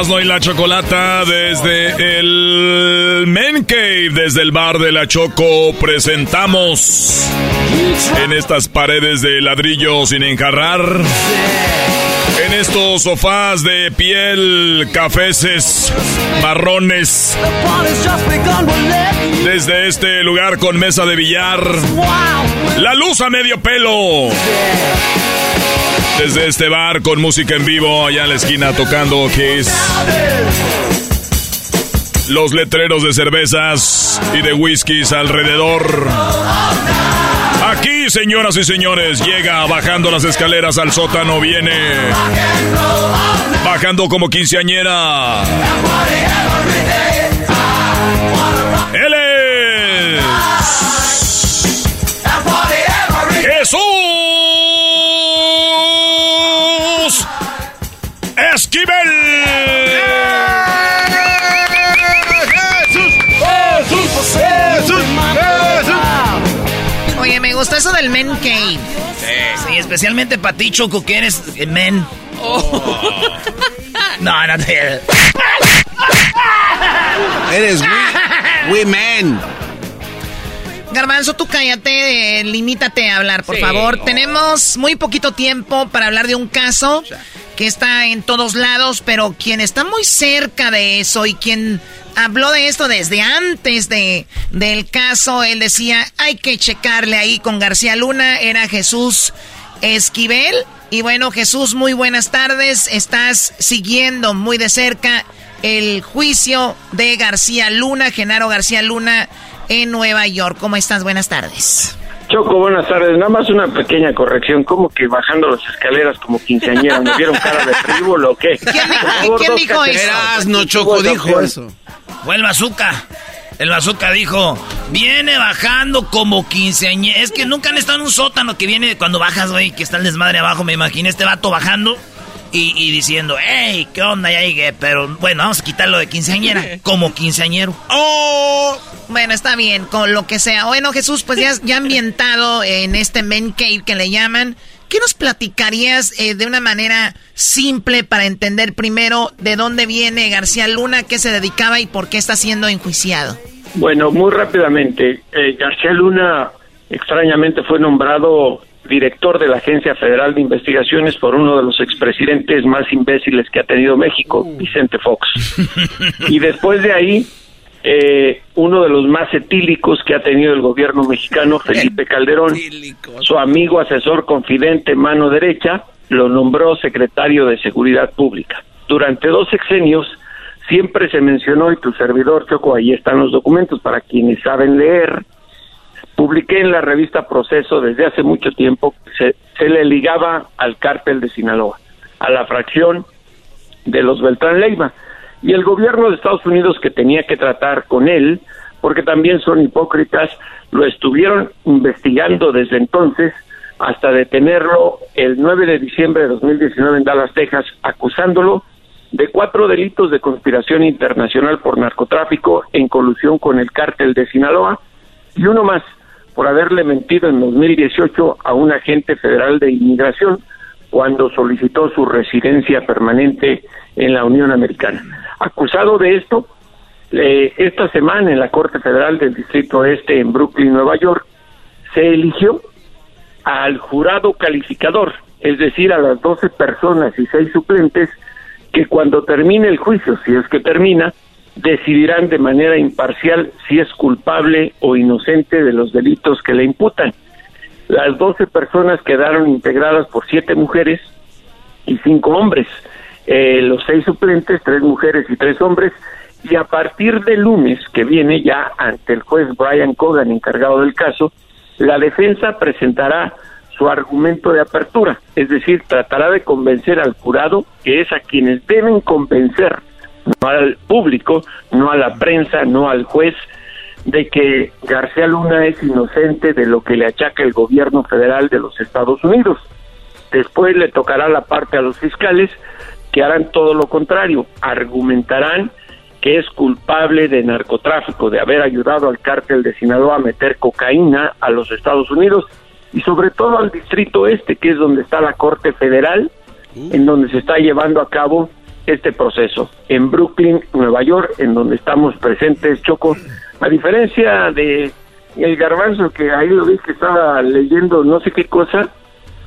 Erasmo y la Chocolata desde el Men Cave, desde el bar de la Choco, presentamos en estas paredes de ladrillo sin enjarrar, en estos sofás de piel, cafeces, marrones, desde este lugar con mesa de billar, la luz a medio pelo. Desde este bar con música en vivo allá en la esquina tocando Kiss. Los letreros de cervezas y de whiskies alrededor. Aquí, señoras y señores, llega bajando las escaleras al sótano, viene bajando como quinceañera. Especialmente para ti, Choco, que eres eh, men. No, no te... Eres we, we man. Garbanzo, tú cállate, eh, limítate a hablar, por Sí. favor. Tenemos muy poquito tiempo para hablar de un caso que está en todos lados, pero quien está muy cerca de eso y quien habló de esto desde antes de, del caso, él decía, hay que checarle ahí con García Luna, era Jesús Esquivel. Y bueno, Jesús, muy buenas tardes. Estás siguiendo muy de cerca el juicio de García Luna, Genaro García Luna, en Nueva York. ¿Cómo estás? Buenas tardes. Choco, buenas tardes. Nada más una pequeña corrección. ¿Cómo que bajando las escaleras como quinceañera? ¿Me vieron cara de frívolo o qué? ¿Quién favor, ¿quién dijo eso? no, Choco, dijo eso. Fue el bazooka. El bazooka dijo, viene bajando como quinceañera. Es que nunca han estado en un sótano que viene cuando bajas, güey, que está el desmadre abajo. Me imaginé este vato bajando y, y diciendo, hey, ¿qué onda? Ya llegué. Pero bueno, vamos a quitarlo de quinceañera. Como quinceañero. ¡Oh! Bueno, está bien, con lo que sea. Bueno, Jesús, pues ya, ya ambientado en este men cave que le llaman. ¿Qué nos platicarías eh, de una manera simple para entender primero de dónde viene García Luna, qué se dedicaba y por qué está siendo enjuiciado? Bueno, muy rápidamente. eh, García Luna extrañamente fue nombrado director de la Agencia Federal de Investigaciones por uno de los expresidentes más imbéciles que ha tenido México, Vicente Fox. Y después de ahí, eh, uno de los más etílicos que ha tenido el gobierno mexicano, Felipe Calderón, su amigo, asesor, confidente, mano derecha, lo nombró secretario de Seguridad Pública. Durante dos sexenios siempre se mencionó, y tu servidor, Choco, ahí están los documentos para quienes saben leer, publiqué en la revista Proceso desde hace mucho tiempo, se, se le ligaba al cártel de Sinaloa, a la fracción de los Beltrán Leiva. Y el gobierno de Estados Unidos que tenía que tratar con él, porque también son hipócritas, lo estuvieron investigando desde entonces hasta detenerlo el 9 de diciembre de 2019 en Dallas, Texas, acusándolo de cuatro delitos de conspiración internacional por narcotráfico en colusión con el cártel de Sinaloa y uno más por haberle mentido en 2018 a un agente federal de inmigración cuando solicitó su residencia permanente en la Unión Americana. Acusado de esto, eh, esta semana en la Corte Federal del Distrito Este en Brooklyn, Nueva York, se eligió al jurado calificador, es decir, a las 12 personas y seis suplentes que cuando termine el juicio, si es que termina, decidirán de manera imparcial si es culpable o inocente de los delitos que le imputan. Las 12 personas quedaron integradas por siete mujeres y cinco hombres. Eh, los seis suplentes, tres mujeres y tres hombres, y a partir del lunes que viene ya ante el juez Brian Cogan, encargado del caso, la defensa presentará su argumento de apertura, es decir, tratará de convencer al jurado, que es a quienes deben convencer, no al público, no a la prensa, no al juez, de que García Luna es inocente de lo que le achaca el gobierno federal de los Estados Unidos. Después le tocará la parte a los fiscales que harán todo lo contrario, argumentarán que es culpable de narcotráfico, de haber ayudado al cártel de Sinaloa a meter cocaína a los Estados Unidos y sobre todo al distrito este, que es donde está la Corte Federal, en donde se está llevando a cabo este proceso. En Brooklyn, Nueva York, en donde estamos presentes, Choco, a diferencia de el garbanzo que ahí lo vi que estaba leyendo no sé qué cosa,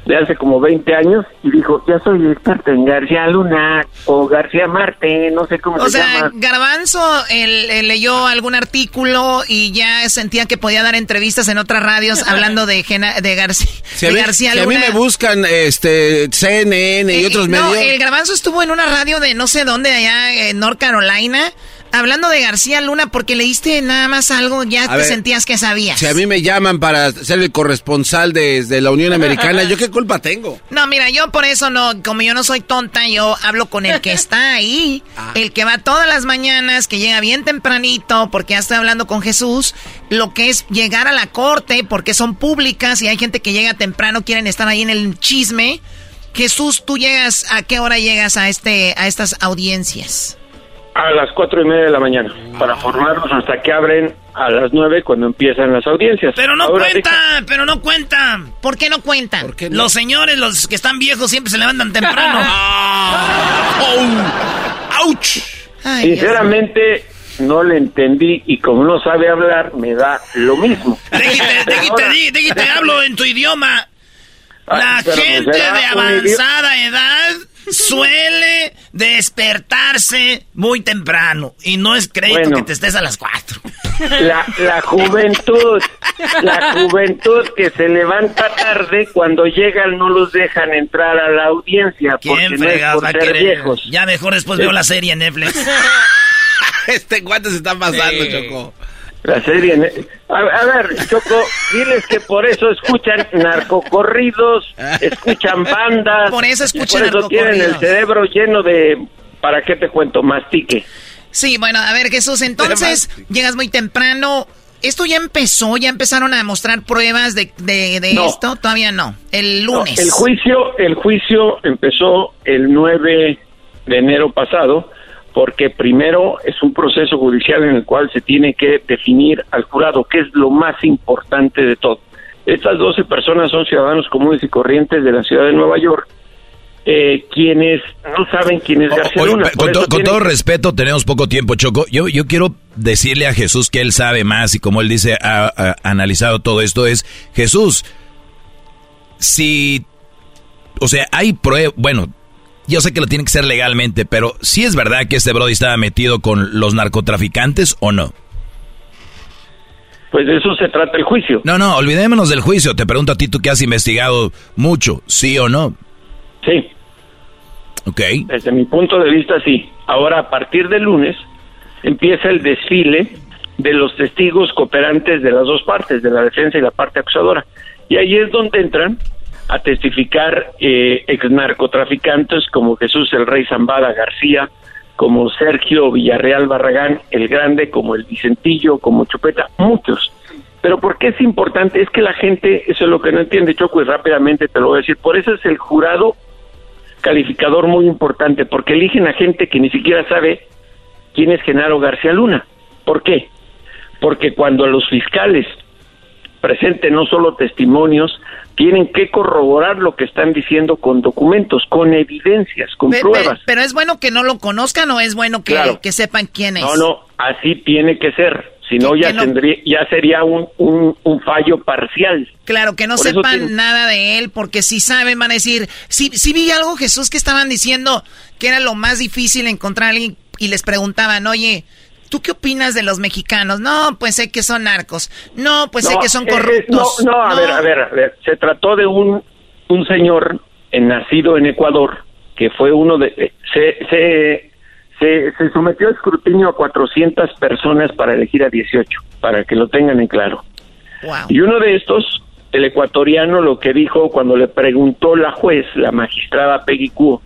de hace como 20 años y dijo, ya soy experto en García Luna o García Marte, no sé cómo o se sea, llama. Garbanzo él, leyó algún artículo y ya sentía que podía dar entrevistas en otras radios hablando de, de, García, si de García Luna. Si a mí me buscan este CNN y eh, otros no, medios. el Garbanzo estuvo en una radio de no sé dónde, allá en North Carolina hablando de García Luna, porque leíste nada más algo, ya te sentías que sabías. Si a mí me llaman para ser el corresponsal desde la Unión Americana, ¿yo qué culpa tengo? No, mira, yo por eso no, como yo no soy tonta, yo hablo con el que está ahí, ah. el que va todas las mañanas, que llega bien tempranito, porque ya estoy hablando con Jesús, lo que es llegar a la corte, porque son públicas y hay gente que llega temprano, quieren estar ahí en el chisme. Jesús, ¿tú llegas, a qué hora llegas a, este, a estas audiencias? A las cuatro y media de la mañana, para formarnos hasta que abren a las nueve cuando empiezan las audiencias. Pero no cuentan, pero no cuentan. ¿Por qué no cuentan? Los señores, los que están viejos, siempre se levantan temprano. ¡Auch! Sinceramente, no le entendí y como no sabe hablar, me da lo mismo. Déjate, déjate, hablo en tu idioma. La gente de avanzada edad suele despertarse muy temprano y no es crédito que te estés a las cuatro. La, la juventud, la juventud que se levanta tarde, cuando llegan no los dejan entrar a la audiencia porque no es por ser viejos. Ya mejor después veo la serie en Netflix. este cuánto se está pasando, Choco. La serie. A, ver, Choco, diles que por eso escuchan narcocorridos, escuchan bandas. Por eso escuchan Por eso tienen el cerebro lleno de. ¿Para qué te cuento? Mastique. Sí, bueno, a ver, Jesús, entonces llegas muy temprano. ¿Esto ya empezó? ¿Ya empezaron a mostrar pruebas de, de, esto? Todavía no. El lunes. el juicio, el juicio empezó el 9 de enero pasado porque primero es un proceso judicial en el cual se tiene que definir al jurado, que es lo más importante de todo. Estas 12 personas son ciudadanos comunes y corrientes de la ciudad de Nueva York, eh, quienes no saben quién es García Luna. Con, todo respeto, tenemos poco tiempo, Choco. Yo, yo quiero decirle a Jesús que él sabe más y como él dice, ha analizado todo esto, es Jesús, si, o sea, hay pruebas, bueno, yo sé que lo tiene que ser legalmente, pero ¿sí es verdad que este Brody estaba metido con los narcotraficantes o no? Pues de eso se trata el juicio. No, no, olvidémonos del juicio. Te pregunto a ti, tú que has investigado mucho, ¿sí o no? Sí. Ok. Desde mi punto de vista, sí. Ahora, a partir del lunes, empieza el desfile de los testigos cooperantes de las dos partes, de la defensa y la parte acusadora. Y ahí es donde entran a testificar eh, ex narcotraficantes como Jesús el Rey Zambada García, como Sergio Villarreal Barragán el Grande, como el Vicentillo, como Chupeta, muchos. Pero ¿por qué es importante? Es que la gente, eso es lo que no entiende, Choco, y rápidamente te lo voy a decir, por eso es el jurado calificador muy importante porque eligen a gente que ni siquiera sabe quién es Genaro García Luna. ¿Por qué? Porque cuando los fiscales presenten no solo testimonios, tienen que corroborar lo que están diciendo con documentos, con evidencias, con pruebas. Pero, es bueno que no lo conozcan o es bueno que, que sepan quién es. No, no, así tiene que ser. Si no, ya, tendría, ya sería un, un, fallo parcial. Claro, que no sepan nada de él, porque si saben, van a decir, si, si vi algo, Jesús, que estaban diciendo que era lo más difícil encontrar a alguien y les preguntaban, oye, ¿tú qué opinas de los mexicanos? No, pues sé que son narcos. No, pues sé que son corruptos. no, no, a ver, a ver, a ver. Se trató de un, un señor nacido en Ecuador que fue uno de... Eh, se, se, se, sometió a escrutinio a 400 personas para elegir a 18, para que lo tengan en claro. Y uno de estos, el ecuatoriano, lo que dijo cuando le preguntó la juez, la magistrada Peggy Cuo,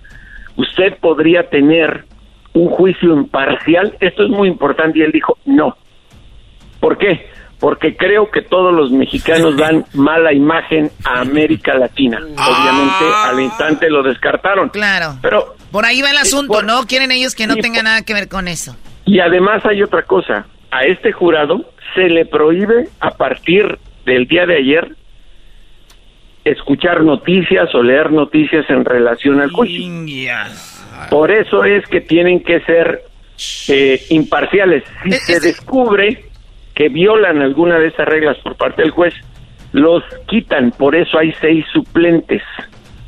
usted podría tener un juicio imparcial, esto es muy importante, y él dijo, no. ¿Por qué? Porque creo que todos los mexicanos dan mala imagen a América Latina. Obviamente Ah. al instante lo descartaron. Claro. Pero por ahí va el asunto, ¿no? Quieren ellos que no tenga nada que ver con eso. Y además hay otra cosa, a este jurado se le prohíbe a partir del día de ayer escuchar noticias o leer noticias en relación al juicio. Por eso es que tienen que ser eh, imparciales. Si se descubre que violan alguna de esas reglas por parte del juez, los quitan. Por eso hay seis suplentes.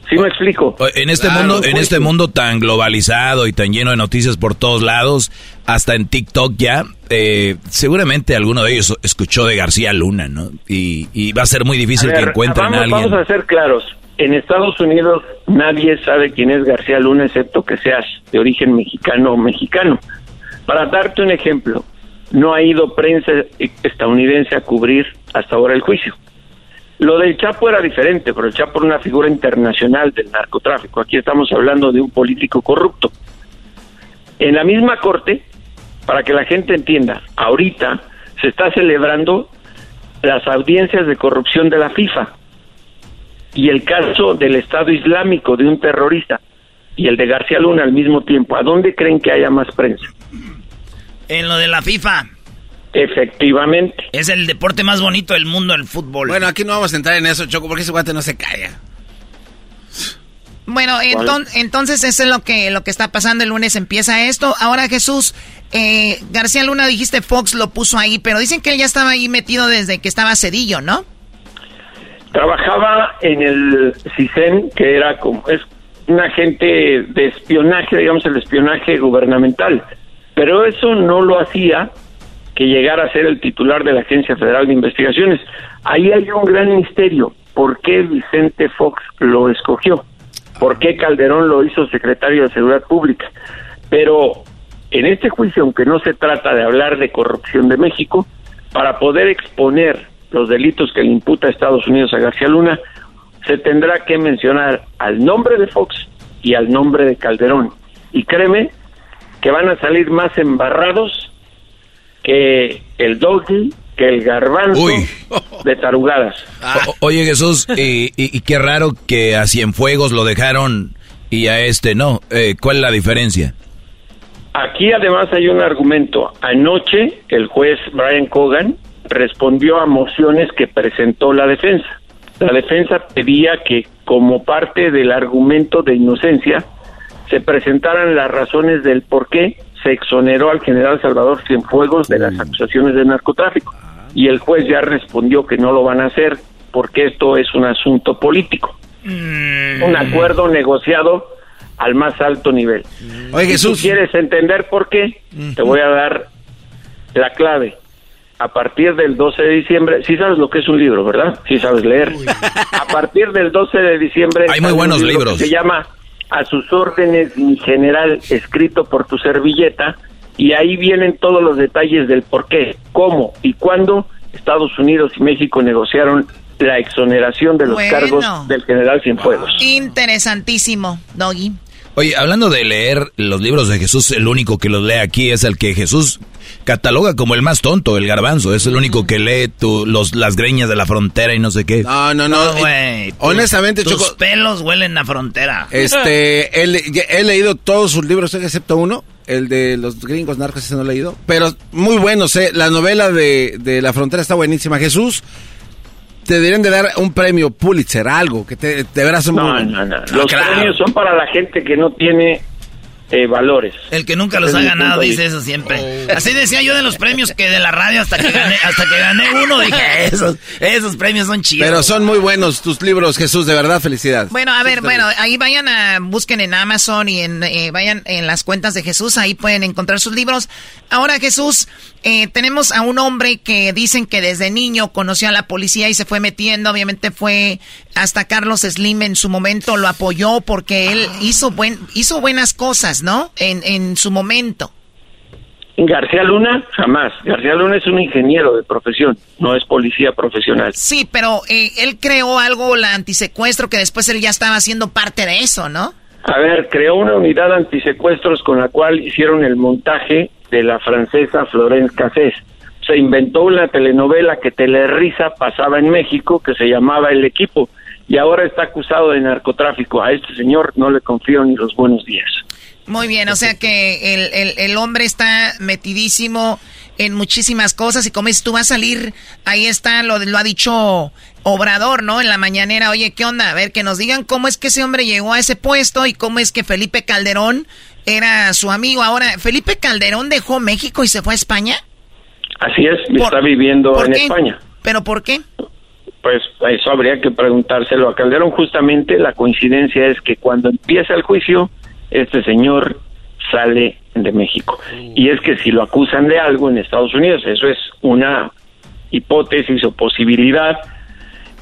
¿Sí me explico? En este Claro, mundo, en pues, este mundo tan globalizado y tan lleno de noticias por todos lados, hasta en TikTok ya, eh, seguramente alguno de ellos escuchó de García Luna, ¿no? Y, y va a ser muy difícil A ver, que encuentren vamos, a alguien. Vamos a ser claros. En Estados Unidos nadie sabe quién es García Luna excepto que seas de origen mexicano o mexicano. Para darte un ejemplo, no ha ido prensa estadounidense a cubrir hasta ahora el juicio. Lo del Chapo era diferente, pero el Chapo era una figura internacional del narcotráfico. Aquí estamos hablando de un político corrupto. En la misma corte, para que la gente entienda, ahorita se está celebrando las audiencias de corrupción de la FIFA y el caso del Estado Islámico de un terrorista y el de García Luna al mismo tiempo. ¿A dónde creen que haya más prensa? En lo de la FIFA. Efectivamente. Es el deporte más bonito del mundo, el fútbol. Bueno, aquí no vamos a entrar en eso, Choco, porque ese guate no se calla. Bueno, enton- entonces eso es lo que, lo que está pasando. El lunes empieza esto. Ahora, Jesús, eh, García Luna, dijiste Fox lo puso ahí, pero dicen que él ya estaba ahí metido desde que estaba Cedillo, ¿no? Trabajaba en el CISEN, que era como, es un agente de espionaje, digamos el espionaje gubernamental. Pero eso no lo hacía que llegara a ser el titular de la Agencia Federal de Investigaciones. Ahí hay un gran misterio. ¿Por qué Vicente Fox lo escogió? ¿Por qué Calderón lo hizo secretario de Seguridad Pública? Pero en este juicio, aunque no se trata de hablar de corrupción de México, para poder exponer los delitos que le imputa a Estados Unidos a García Luna, se tendrá que mencionar al nombre de Fox y al nombre de Calderón. Y créeme que van a salir más embarrados que el doggy, que el garbanzo de tarugadas. O- oye Jesús, y, y- y qué raro que a Cienfuegos lo dejaron y a este no. Eh, ¿Cuál es la diferencia? Aquí además hay un argumento. Anoche el juez Brian Cogan respondió a mociones que presentó la defensa. La defensa pedía que como parte del argumento de inocencia se presentaran las razones del por qué se exoneró al general Salvador Cienfuegos de las acusaciones de narcotráfico. Y el juez ya respondió que no lo van a hacer porque esto es un asunto político. Un acuerdo negociado al más alto nivel. Oye, Si Jesús. tú quieres entender por qué, te voy a dar la clave. A partir del 12 de diciembre, sí sabes lo que es un libro, ¿verdad? Sí sabes leer. A partir del 12 de diciembre... Hay muy buenos libro libros. que Se llama A sus órdenes, mi general, escrito por tu servilleta, y ahí vienen todos los detalles del por qué, cómo y cuándo Estados Unidos y México negociaron la exoneración de los Bueno. cargos del general Cienfuegos. Interesantísimo, Doggy. Oye, hablando de leer los libros de Jesús, el único que los lee aquí es el que Jesús cataloga como el más tonto, el garbanzo. Es el único que lee tu, los, las greñas de la frontera y no sé qué. No, no, no. güey. honestamente, tus pelos huelen a frontera. Este, he, leído todos sus libros, excepto uno. El de los gringos narcos, ese no he leído. Pero muy bueno, sé. La novela de, de La Frontera está buenísima. Jesús te deberían de dar un premio Pulitzer, algo, que te, te verás un... No, no, no. Los premios son para la gente que no tiene eh, valores. El que nunca los ha ganado dice eso siempre. Oh. Así decía yo de los premios que de la radio hasta que gané, hasta que gané uno dije, esos, esos premios son chidos. Pero son muy buenos tus libros, Jesús, de verdad, felicidad. Bueno, a ver, bueno, ahí vayan a, busquen en Amazon y en, eh, vayan en las cuentas de Jesús, ahí pueden encontrar sus libros. Ahora, Jesús, eh, tenemos a un hombre que dicen que desde niño conoció a la policía y se fue metiendo. Obviamente fue hasta Carlos Slim en su momento lo apoyó porque él hizo buen, hizo buenas cosas, ¿no? En, en su momento. García Luna, jamás. García Luna es un ingeniero de profesión, no es policía profesional. Sí, pero eh, él creó algo, la antisecuestro, que después él ya estaba haciendo parte de eso, ¿no? A ver, creó una unidad antisecuestros con la cual hicieron el montaje de la francesa Florence Cassés. Se inventó una telenovela que Telerisa pasaba en México que se llamaba El Equipo y ahora está acusado de narcotráfico. A este señor no le confío ni los buenos días. Muy bien, o sea que el, el, hombre está metidísimo en muchísimas cosas y como dices, tú vas a salir, ahí está, lo, lo ha dicho Obrador, ¿no? En la mañanera, oye, ¿qué onda? A ver, que nos digan cómo es que ese hombre llegó a ese puesto y cómo es que Felipe Calderón era su amigo. Ahora, ¿Felipe Calderón dejó México y se fue a España? Así es, está viviendo en España. ¿Pero por qué? Pues eso habría que preguntárselo a Calderón. Justamente la coincidencia es que cuando empieza el juicio, este señor sale de México. Y es que si lo acusan de algo en Estados Unidos, eso es una hipótesis o posibilidad,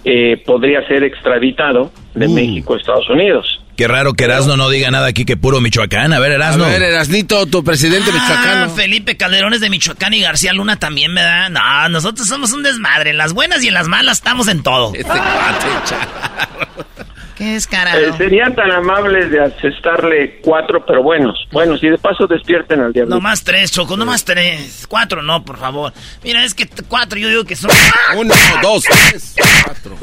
eh, podría ser extraditado de mm. México a Estados Unidos. Qué raro que Erasno no diga nada aquí que puro Michoacán. A ver, Erasno. A ver, Erasnito, tu presidente ah, michoacano. Felipe Calderón es de Michoacán y García Luna también me da. No, nosotros somos un desmadre. En las buenas y en las malas estamos en todo. Este Qué descarado. Eh, serían tan amables de asestarle cuatro, pero buenos. Bueno, si de paso despierten al diablo. No más tres, Choco, no más tres. Cuatro no, por favor. Mira, es que cuatro yo digo que son... Uno, dos, tres, cuatro.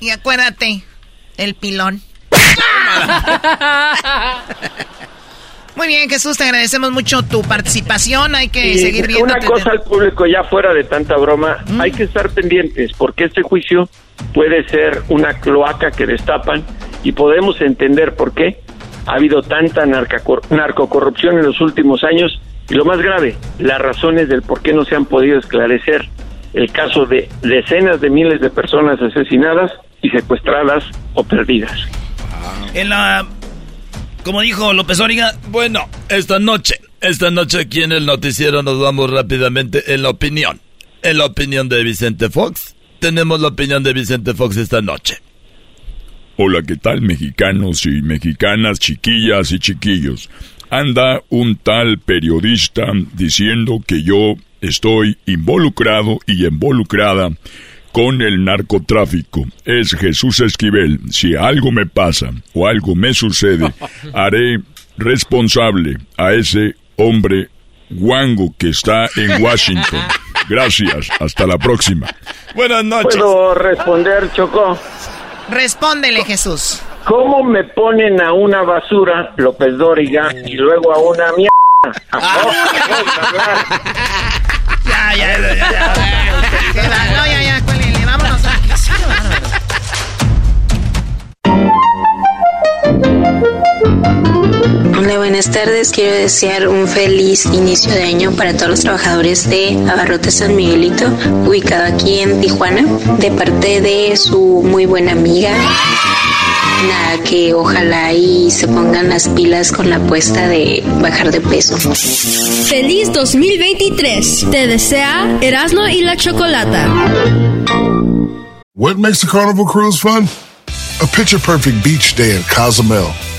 Y acuérdate, el pilón. Muy bien, Jesús, te agradecemos mucho tu participación. Hay que seguir viendo. Una cosa al público, ya fuera de tanta broma, mm. hay que estar pendientes porque este juicio puede ser una cloaca que destapan y podemos entender por qué ha habido tanta narcocorrupción en los últimos años y lo más grave, las razones del por qué no se han podido esclarecer el caso de decenas de miles de personas asesinadas y secuestradas o perdidas. En la como dijo López Origa, bueno, esta noche, esta noche aquí en el noticiero nos vamos rápidamente en la opinión. En la opinión de Vicente Fox. Tenemos la opinión de Vicente Fox esta noche. Hola, ¿qué tal mexicanos y mexicanas, chiquillas y chiquillos? Anda un tal periodista diciendo que yo estoy involucrado y involucrada con el narcotráfico. Es Jesús Esquivel. Si algo me pasa o algo me sucede, haré responsable a ese hombre guango que está en Washington. Gracias, hasta la próxima. Buenas noches. ¿Puedo responder, Choco? Respóndele, Jesús. ¿Cómo me ponen a una basura, López Dóriga, y luego a una mierda? ya, ya, ya, ya. No, ya, ya, Hola, buenas tardes. Quiero desear un feliz inicio de año para todos los trabajadores de Abarrote San Miguelito, ubicado aquí en Tijuana, de parte de su muy buena amiga. Nada, que ojalá y se pongan las pilas con la apuesta de bajar de peso. Feliz 2023. Te desea Erasmo y la Chocolata. What makes a carnival cruise fun? A picture perfect beach day in Cozumel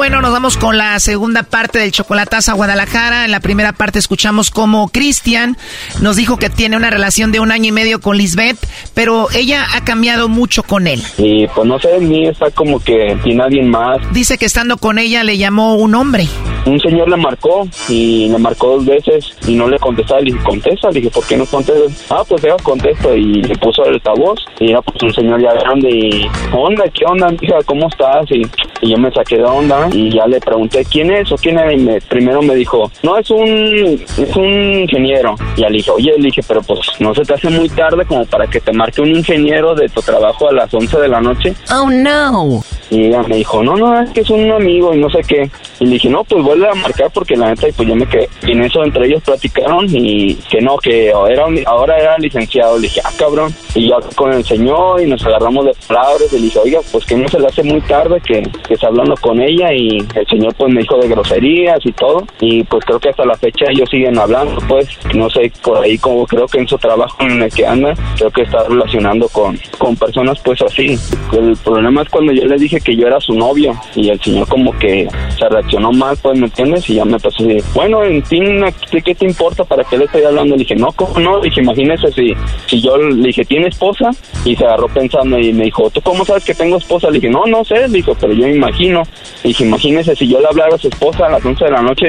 Bueno, nos vamos con la segunda parte del Chocolatazo a Guadalajara. En la primera parte escuchamos cómo Cristian nos dijo que tiene una relación de un año y medio con Lisbeth, pero ella ha cambiado mucho con él. Y pues no sé, ni está como que sin alguien más. Dice que estando con ella le llamó un hombre. Un señor le marcó y le marcó dos veces y no le contestaba. Le dije, contesta. Le dije, ¿por qué no contestas? Ah, pues deja contesto. Y le puso el altavoz y era pues un señor ya grande y, onda, ¿qué onda, hija? ¿Cómo estás? Y, y yo me saqué de onda y ya le pregunté quién es o quién era y me, primero me dijo no es un es un ingeniero. Y ya le dije oye le dije pero pues no se te hace muy tarde como para que te marque un ingeniero de tu trabajo a las 11 de la noche. Oh no. Y ella me dijo no no es que es un amigo y no sé qué y le dije no pues vuelve a marcar porque la neta y pues yo me quedé y en eso entre ellos platicaron y que no que era ahora era licenciado le dije ah cabrón y yo con el señor y nos agarramos de palabras. Y le dije oiga pues que no se le hace muy tarde que, que está hablando con ella y el señor pues me dijo de groserías y todo. Y pues creo que hasta la fecha ellos siguen hablando pues. No sé por ahí como creo que en su trabajo en el que anda creo que está relacionando con, con personas pues así. El problema es cuando yo le dije que yo era su novio y el señor como que se reaccionó mal pues me entiendes y ya me pasó así bueno en fin ¿qué te importa para qué le estoy hablando? le dije no ¿cómo no? le dije imagínese si, si yo le dije ¿tiene esposa? y se agarró pensando y me dijo ¿tú cómo sabes que tengo esposa? le dije no no sé le dijo pero yo me imagino le dije imagínese si yo le hablara a su esposa a las 11 de la noche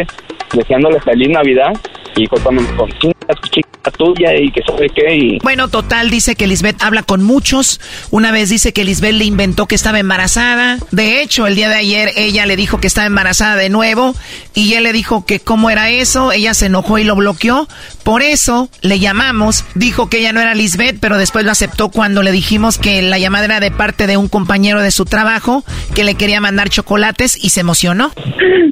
deseándole feliz Navidad y fue cuando me chica tuya y que sabe qué y... Bueno, total, dice que Lisbeth habla con muchos. Una vez dice que Lisbeth le inventó que estaba embarazada. De hecho, el día de ayer ella le dijo que estaba embarazada de nuevo y él le dijo que cómo era eso. Ella se enojó y lo bloqueó. Por eso le llamamos. Dijo que ella no era Lisbeth, pero después lo aceptó cuando le dijimos que la llamada era de parte de un compañero de su trabajo que le quería mandar chocolates y se emocionó.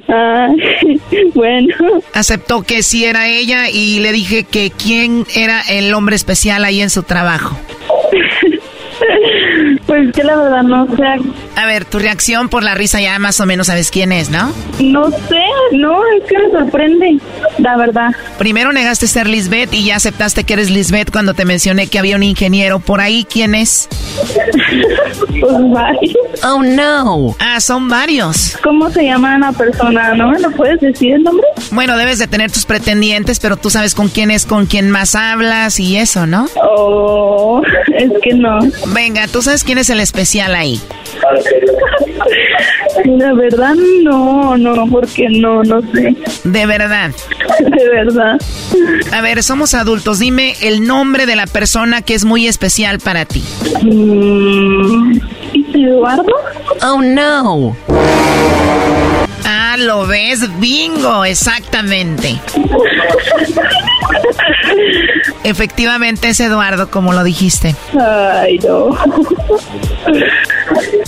Ah, bueno. Aceptó que sí era ella y le dije que quién era el hombre especial ahí en su trabajo. Pues que la verdad no sé. A ver, tu reacción por la risa ya más o menos sabes quién es, ¿no? No sé, no, es que me sorprende, la verdad. Primero negaste ser Lisbeth y ya aceptaste que eres Lisbeth cuando te mencioné que había un ingeniero por ahí. ¿Quién es? pues varios. Oh, no. Ah, son varios. ¿Cómo se llama la persona? ¿No me lo puedes decir el nombre? Bueno, debes de tener tus pretendientes, pero tú sabes con quién es con quién más hablas y eso, ¿no? Oh, es que no. Venga, ¿tú sabes quién es el especial ahí? La verdad no, no, porque no, no sé. De verdad. De verdad. A ver, somos adultos. Dime el nombre de la persona que es muy especial para ti. Mm, ¿Eduardo? Oh, no. Ah, lo ves, bingo, exactamente. Efectivamente es Eduardo, como lo dijiste. Ay, no.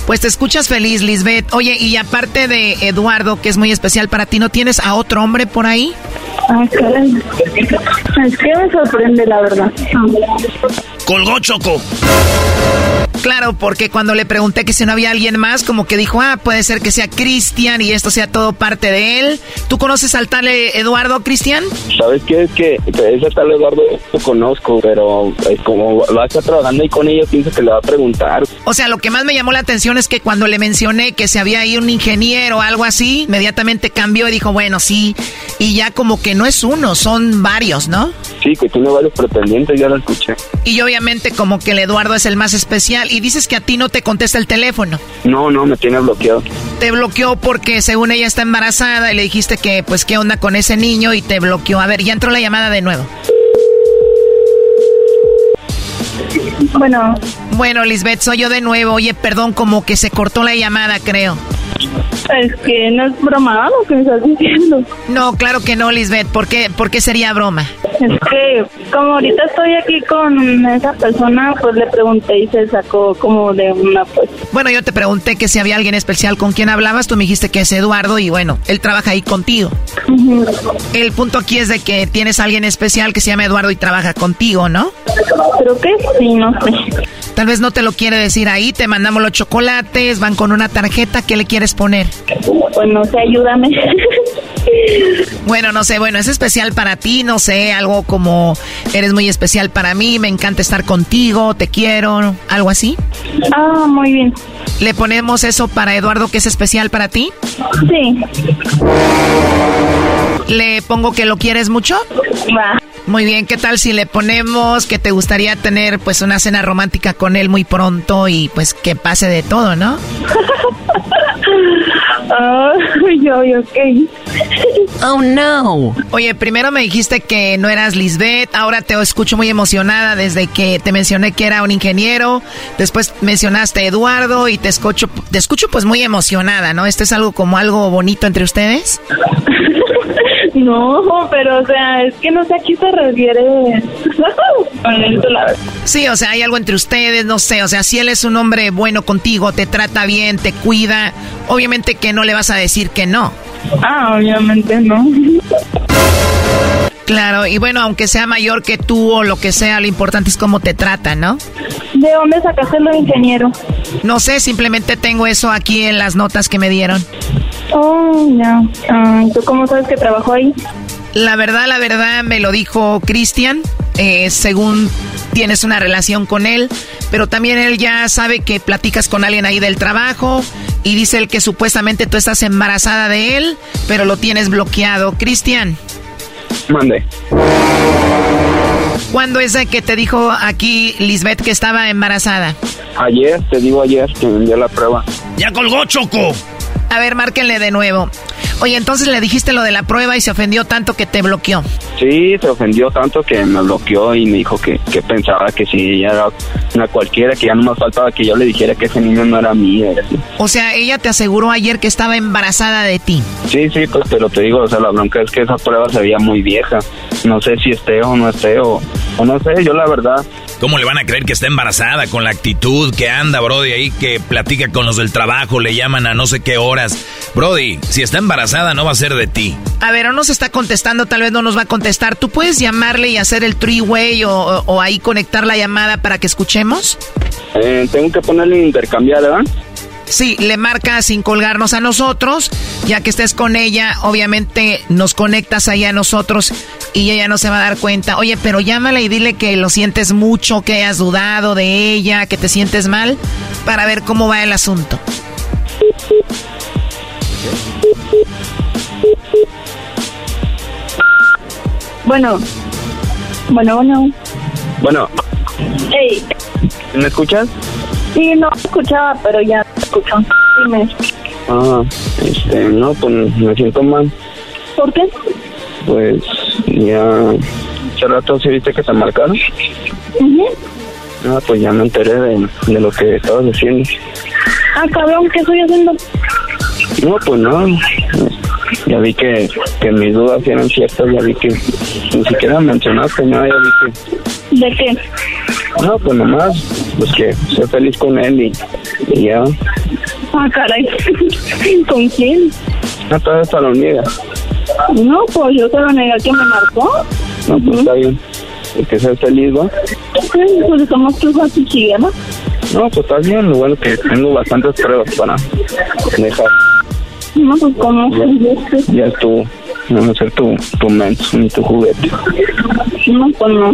Pues te escuchas feliz, Lisbeth. Oye, y aparte de Eduardo, que es muy especial para ti, ¿no tienes a otro hombre por ahí? Ah, caray. Es que me sorprende, la verdad. Colgó Choco. Claro, porque cuando le pregunté que si no había alguien más, como que dijo, ah, puede ser que sea Cristian y esto sea todo parte de él. ¿Tú conoces al tal eh, Eduardo, Cristian? ¿Sabes qué? Es que ese tal Eduardo lo conozco, pero eh, como va a estar trabajando ahí con ella, pienso que le va a preguntar. O sea, lo que más me llamó la atención es que cuando le mencioné que se había ahí un ingeniero o algo así, inmediatamente cambió y dijo, bueno, sí. Y ya como que no es uno, son varios, ¿no? Sí, que tiene varios pretendientes, ya lo escuché. Y obviamente como que el Eduardo es el más especial y dices que a ti no te contesta el teléfono. No, no, me tiene bloqueado. Te bloqueó porque según ella está embarazada y le dijiste que pues qué onda con ese niño y te bloqueó. A ver, ya entró la llamada de nuevo. Bueno. Bueno, Lisbeth, soy yo de nuevo. Oye, perdón, como que se cortó la llamada, creo. Es que no es broma lo que me estás diciendo. No, claro que no, Lisbeth. ¿Por qué, ¿Por qué sería broma? Es que como ahorita estoy aquí con esa persona, pues le pregunté y se sacó como de una pues. Bueno, yo te pregunté que si había alguien especial con quien hablabas, tú me dijiste que es Eduardo y bueno, él trabaja ahí contigo. El punto aquí es de que tienes a alguien especial que se llama Eduardo y trabaja contigo, ¿no? Creo que sí, no sé. Tal vez no te lo quiere decir ahí, te mandamos los chocolates, van con una tarjeta, ¿qué le quieres poner? Pues no sé, ayúdame. Bueno, no sé, bueno, es especial para ti, no sé, algo como eres muy especial para mí, me encanta estar contigo, te quiero, algo así. Ah, muy bien. ¿Le ponemos eso para Eduardo que es especial para ti? Sí. ¿Le pongo que lo quieres mucho? Va. Muy bien, ¿qué tal si le ponemos que te gustaría tener pues una cena romántica con él muy pronto y pues que pase de todo, ¿no? Ay, ok. Oh no. Oye, primero me dijiste que no eras Lisbeth, ahora te escucho muy emocionada desde que te mencioné que era un ingeniero, después mencionaste a Eduardo y te escucho, te escucho pues muy emocionada, ¿no? ¿Esto es algo como algo bonito entre ustedes? No, pero o sea, es que no sé a qué se refiere. sí, o sea, hay algo entre ustedes, no sé, o sea, si él es un hombre bueno contigo, te trata bien, te cuida, obviamente que no le vas a decir que no. Ah, obviamente no. Claro, y bueno, aunque sea mayor que tú o lo que sea, lo importante es cómo te trata, ¿no? ¿De dónde sacaste lo ingeniero? No sé, simplemente tengo eso aquí en las notas que me dieron. Oh, ya. Ah, ¿Tú cómo sabes que trabajó ahí? La verdad, la verdad, me lo dijo Cristian, eh, según tienes una relación con él, pero también él ya sabe que platicas con alguien ahí del trabajo y dice él que supuestamente tú estás embarazada de él, pero lo tienes bloqueado. Cristian. Mande. ¿Cuándo es de que te dijo aquí Lisbeth que estaba embarazada? Ayer, te digo ayer, que me envió la prueba. ¡Ya colgó, Choco! A ver, márquenle de nuevo. Oye, entonces le dijiste lo de la prueba y se ofendió tanto que te bloqueó. Sí, se ofendió tanto que me bloqueó y me dijo que, que pensaba que si ella era una cualquiera, que ya no me faltaba que yo le dijera que ese niño no era mío. O sea, ella te aseguró ayer que estaba embarazada de ti. Sí, sí, pues pero te digo, o sea, la bronca es que esa prueba se veía muy vieja. No sé si esté o no esté o, o no sé, yo la verdad ¿Cómo le van a creer que está embarazada con la actitud que anda, Brody, ahí que platica con los del trabajo, le llaman a no sé qué horas? Brody, si está embarazada no va a ser de ti. A ver, o no se está contestando, tal vez no nos va a contestar. ¿Tú puedes llamarle y hacer el three-way o, ahí conectar la llamada para que escuchemos? Eh, tengo que ponerle intercambiar, ¿verdad? Sí, le marca sin colgarnos a nosotros, ya que estés con ella, obviamente nos conectas ahí a nosotros y ella no se va a dar cuenta. Oye, pero llámala y dile que lo sientes mucho, que has dudado de ella, que te sientes mal, para ver cómo va el asunto. Bueno, bueno, bueno. Bueno. Hey. ¿Me escuchas? Sí, no escuchaba, pero ya escucho. Dime. Ah, este, no, pues me siento mal. ¿Por qué? Pues ya hace rato sí viste que te marcaron. Ah, pues ya me enteré de, de lo que estabas haciendo. Ah, cabrón, ¿qué estoy haciendo? No, pues no. Ya vi que, que mis dudas eran ciertas, ya vi que ni siquiera mencionaste nada, ya vi que... ¿De qué? No, pues nomás, pues que soy feliz con él y, y ya. Ah, caray. ¿Con quién? No, todavía está lo niega. No, pues yo te lo negué que me marcó. No, pues está bien. Es que seas feliz, ¿va? Sí, pues somos tus ¿no? No, pues está bien. Lo bueno que tengo bastantes pruebas para dejar. No, pues como... Ya, ya es No va a ser tu, tu menso ni tu juguete. No, pues no.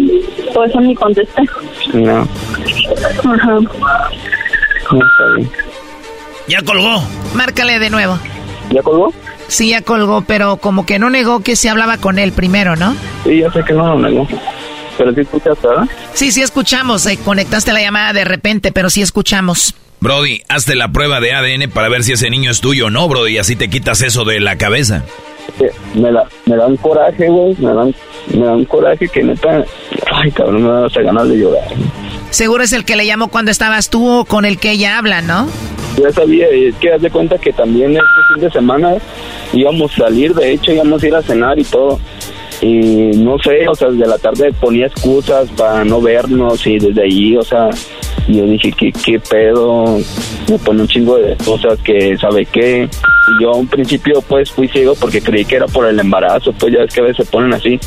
Por eso ni contesté. No. Ajá. No, está bien. Ya colgó. Márcale de nuevo. ¿Ya colgó? Sí, ya colgó, pero como que no negó que se hablaba con él primero, ¿no? Sí, ya sé que no lo negó. Pero sí escuchaste, ¿verdad? Sí, sí escuchamos. Eh, conectaste la llamada de repente, pero sí escuchamos. Brody, hazte la prueba de ADN para ver si ese niño es tuyo o no, Brody, y así te quitas eso de la cabeza. Me, da, me dan coraje, güey, me dan, me dan coraje que neta, ay cabrón, me da hasta ganas de llorar. Seguro es el que le llamó cuando estabas tú o con el que ella habla, ¿no? Ya sabía, es que haz de cuenta que también este fin de semana íbamos a salir, de hecho íbamos a ir a cenar y todo. y no sé, o sea, desde la tarde ponía excusas para no vernos y desde ahí, o sea, yo dije, ¿qué, qué pedo? Me pone un chingo de cosas que sabe qué. Yo a un principio pues fui ciego porque creí que era por el embarazo, pues ya ves que a veces se ponen así.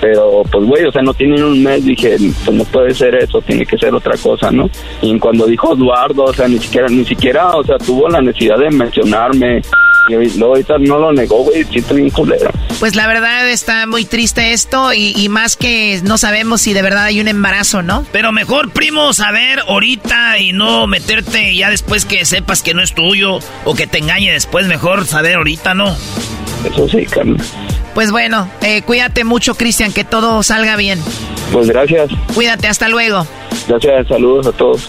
Pero pues güey, o sea, no tienen un mes, dije, pues no puede ser eso, tiene que ser otra cosa, ¿no? Y cuando dijo Eduardo, o sea, ni siquiera, ni siquiera, o sea, tuvo la necesidad de mencionarme. Y luego ahorita no lo negó, güey, siento bien culero. Pues la verdad está muy triste esto y, y, más que no sabemos si de verdad hay un embarazo, ¿no? Pero mejor, primo, saber ahorita y no meterte ya después que sepas que no es tuyo o que te engañe después, mejor saber ahorita, ¿no? Eso sí, Carmen. Pues bueno, eh, cuídate mucho, Cristian, que todo salga bien. Pues gracias. Cuídate, hasta luego. Gracias, saludos a todos.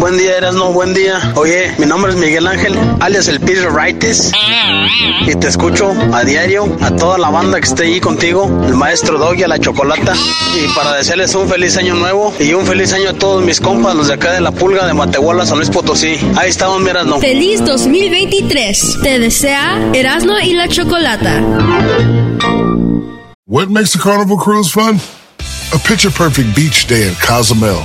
Buen día, Erasno, buen día. Oye, mi nombre es Miguel Ángel, alias el Peter Wrightes. Y te escucho a diario, a toda la banda que esté ahí contigo, el maestro Doggy, a la chocolata. Y para desearles un feliz año nuevo y un feliz año a todos mis compas, los de acá de la pulga de Matehuala, San Luis Potosí. Ahí estamos, mi Erasno. Feliz 2023. Te desea Erasno y la chocolata. What makes a carnival cruise fun? A picture perfect beach day in Cozumel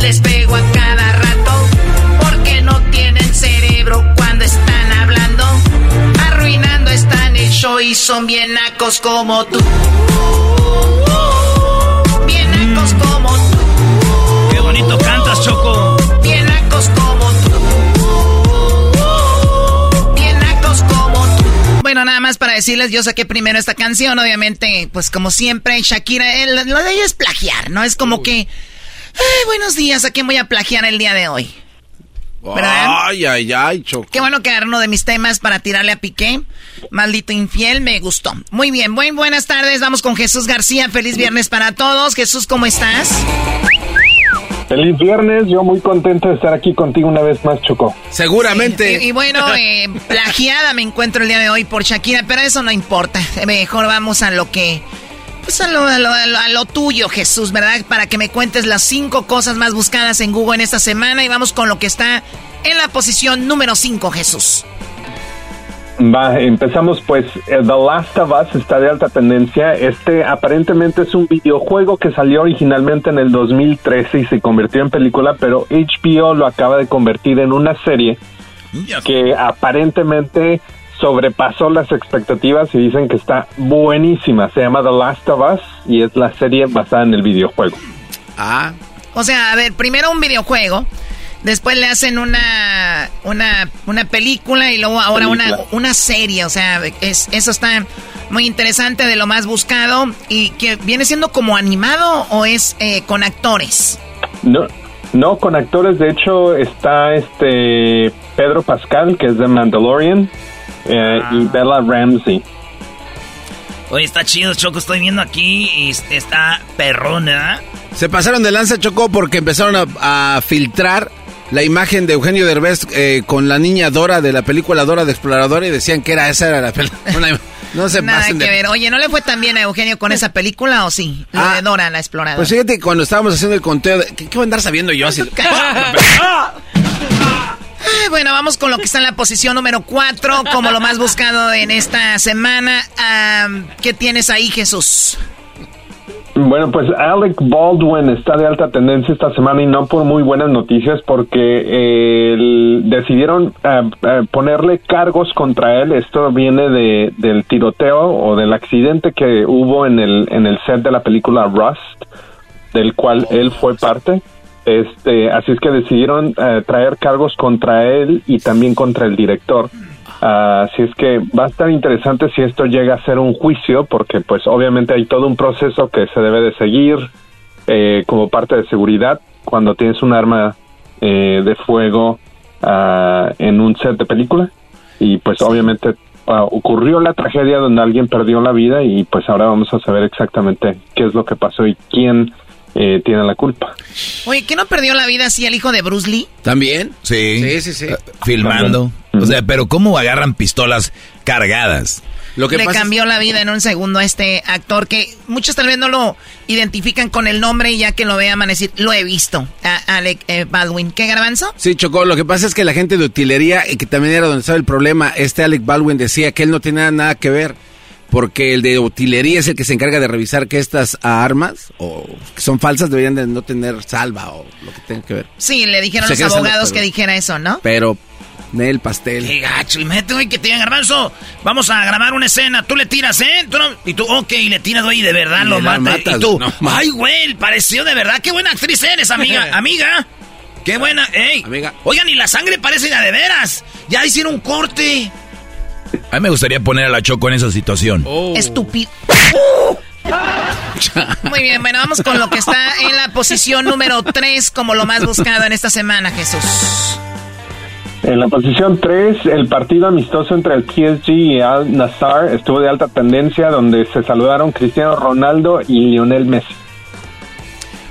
les pego a cada rato. Porque no tienen cerebro cuando están hablando. Arruinando están el show y son bien nacos como tú. Bien nacos como tú. Qué bonito cantas, Choco. Bien nacos como tú. Bien nacos como tú. Bueno, nada más para decirles, yo saqué primero esta canción, obviamente, pues como siempre, Shakira, el- lo de ella es plagiar, ¿no? Es como que, ay, buenos días, ¿a quién voy a plagiar el día de hoy? ¿Verdad? Ay, ay, ay, Choco. Qué bueno que uno de mis temas para tirarle a Piqué. Maldito infiel, me gustó. Muy bien, buen, buenas tardes, vamos con Jesús García, feliz viernes para todos. Jesús, ¿cómo estás? Feliz viernes, yo muy contento de estar aquí contigo una vez más, Choco. Seguramente. Y, y bueno, eh, plagiada me encuentro el día de hoy por Shakira, pero eso no importa. Mejor vamos a lo que. Pues a lo, a lo- a lo- a lo tuyo, Jesús, ¿verdad? Para que me cuentes las cinco cosas más buscadas en Google en esta semana y vamos con lo que está en la posición número 5, Jesús. Va, empezamos pues, eh, The Last of Us está de alta tendencia. Este aparentemente es un videojuego que salió originalmente en el 2013 y se convirtió en película, pero HBO lo acaba de convertir en una serie que aparentemente sobrepasó las expectativas y dicen que está buenísima. Se llama The Last of Us y es la serie basada en el videojuego. Ah. O sea, a ver, primero un videojuego, después le hacen una una, una película y luego ahora una, una serie. O sea, es, eso está muy interesante de lo más buscado. ¿Y que viene siendo como animado o es eh, con actores? No, no, con actores, de hecho, está este Pedro Pascal, que es de Mandalorian, eh, y Bella Ramsey. Oye, está chido, Choco, estoy viendo aquí y est- está perrón, ¿verdad? Se pasaron de lanza, Chocó, porque empezaron a, a filtrar la imagen de Eugenio Derbez eh, con la niña Dora de la película Dora de Exploradora y decían que era esa era la película. No se Nada que de... ver. Oye, ¿no le fue tan bien a Eugenio con esa película o sí? La de Dora, la exploradora. Pues fíjate, que cuando estábamos haciendo el conteo, de- ¿qué, qué voy a andar sabiendo yo así? Bueno, vamos con lo que está en la posición número 4, como lo más buscado en esta semana. ¿Qué tienes ahí, Jesús? Bueno, pues Alec Baldwin está de alta tendencia esta semana y no por muy buenas noticias porque eh, decidieron eh, eh, ponerle cargos contra él. Esto viene de, del tiroteo o del accidente que hubo en el, en el set de la película Rust del cual él fue parte. Este, así es que decidieron eh, traer cargos contra él y también contra el director. Así es que va a estar interesante si esto llega a ser un juicio, porque pues obviamente hay todo un proceso que se debe de seguir eh, como parte de seguridad. Cuando tienes un arma eh, de fuego ah, en un set de película. Y pues obviamente ah, ocurrió la tragedia donde alguien perdió la vida y pues ahora vamos a saber exactamente qué es lo que pasó y quién eh, tiene la culpa. Oye, ¿qué no perdió la vida así el hijo de Bruce Lee? ¿También? Sí. Sí, sí, sí. Eh, Filmando. O sea, pero ¿cómo agarran pistolas cargadas? Lo que Le cambió la vida en un segundo a este actor que muchos tal vez no lo identifican con el nombre y ya que lo vean van a decir, lo he visto, a Alec eh, Baldwin. ¿Qué garbanzo? Sí, Chocó. Lo que pasa es que la gente de utilería, y que también era donde estaba el problema, este Alec Baldwin decía que él no tenía nada que ver porque el de utilería es el que se encarga de revisar que estas armas o que son falsas deberían de no tener salva o lo que tenga que ver. Sí, le dijeron los abogados que dijera eso, ¿no? Pero Nel pastel. Qué gacho, imagínate, güey, que te digan, garbanzo, vamos a grabar una escena, tú le tiras, ¿eh? y tú, ok, le tiras, güey, de verdad lo matas. Y tú, ay, güey, pareció de verdad, qué buena actriz eres, amiga, amiga. Qué buena, ey. Amiga. Oigan, y la sangre parece de veras. Ya hicieron un corte. A mí me gustaría poner a la Choco en esa situación. Oh. Estúpido. Muy bien, bueno, vamos con lo que está en la posición número 3 como lo más buscado en esta semana, Jesús. En la posición 3, el partido amistoso entre el PSG y Al Nassr estuvo de alta tendencia, donde se saludaron Cristiano Ronaldo y Lionel Messi.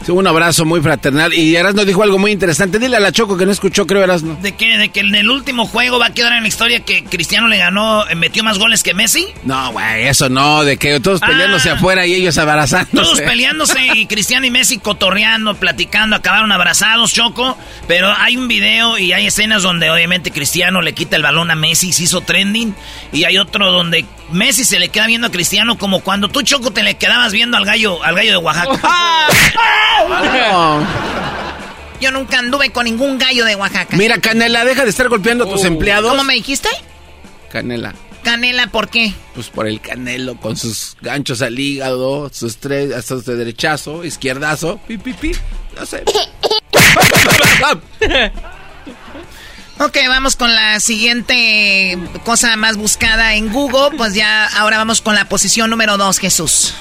Un abrazo muy fraternal. Y Erasno dijo algo muy interesante. Dile a la Choco que no escuchó, creo, Erasno. ¿De qué? ¿De que en el último juego va a quedar en la historia que Cristiano le ganó, eh, metió más goles que Messi? No, güey, eso no. De que todos peleándose ah. afuera y ellos abrazándose. Todos peleándose y Cristiano y Messi cotorreando, platicando, acabaron abrazados, Choco. Pero hay un video y hay escenas donde obviamente Cristiano le quita el balón a Messi, se hizo trending. Y hay otro donde Messi se le queda viendo a Cristiano como cuando tú, Choco, te le quedabas viendo al gallo, al gallo de Oaxaca. Yo nunca anduve con ningún gallo de Oaxaca. Mira, Canela, deja de estar golpeando a tus oh. empleados. ¿Cómo me dijiste? Canela. Canela, ¿por qué? Pues por el canelo, con sus ganchos al hígado, sus tres, hasta de derechazo, izquierdazo, pi, pi, pi, no sé. ok, vamos con la siguiente cosa más buscada en Google. Pues ya ahora vamos con la posición número dos, Jesús.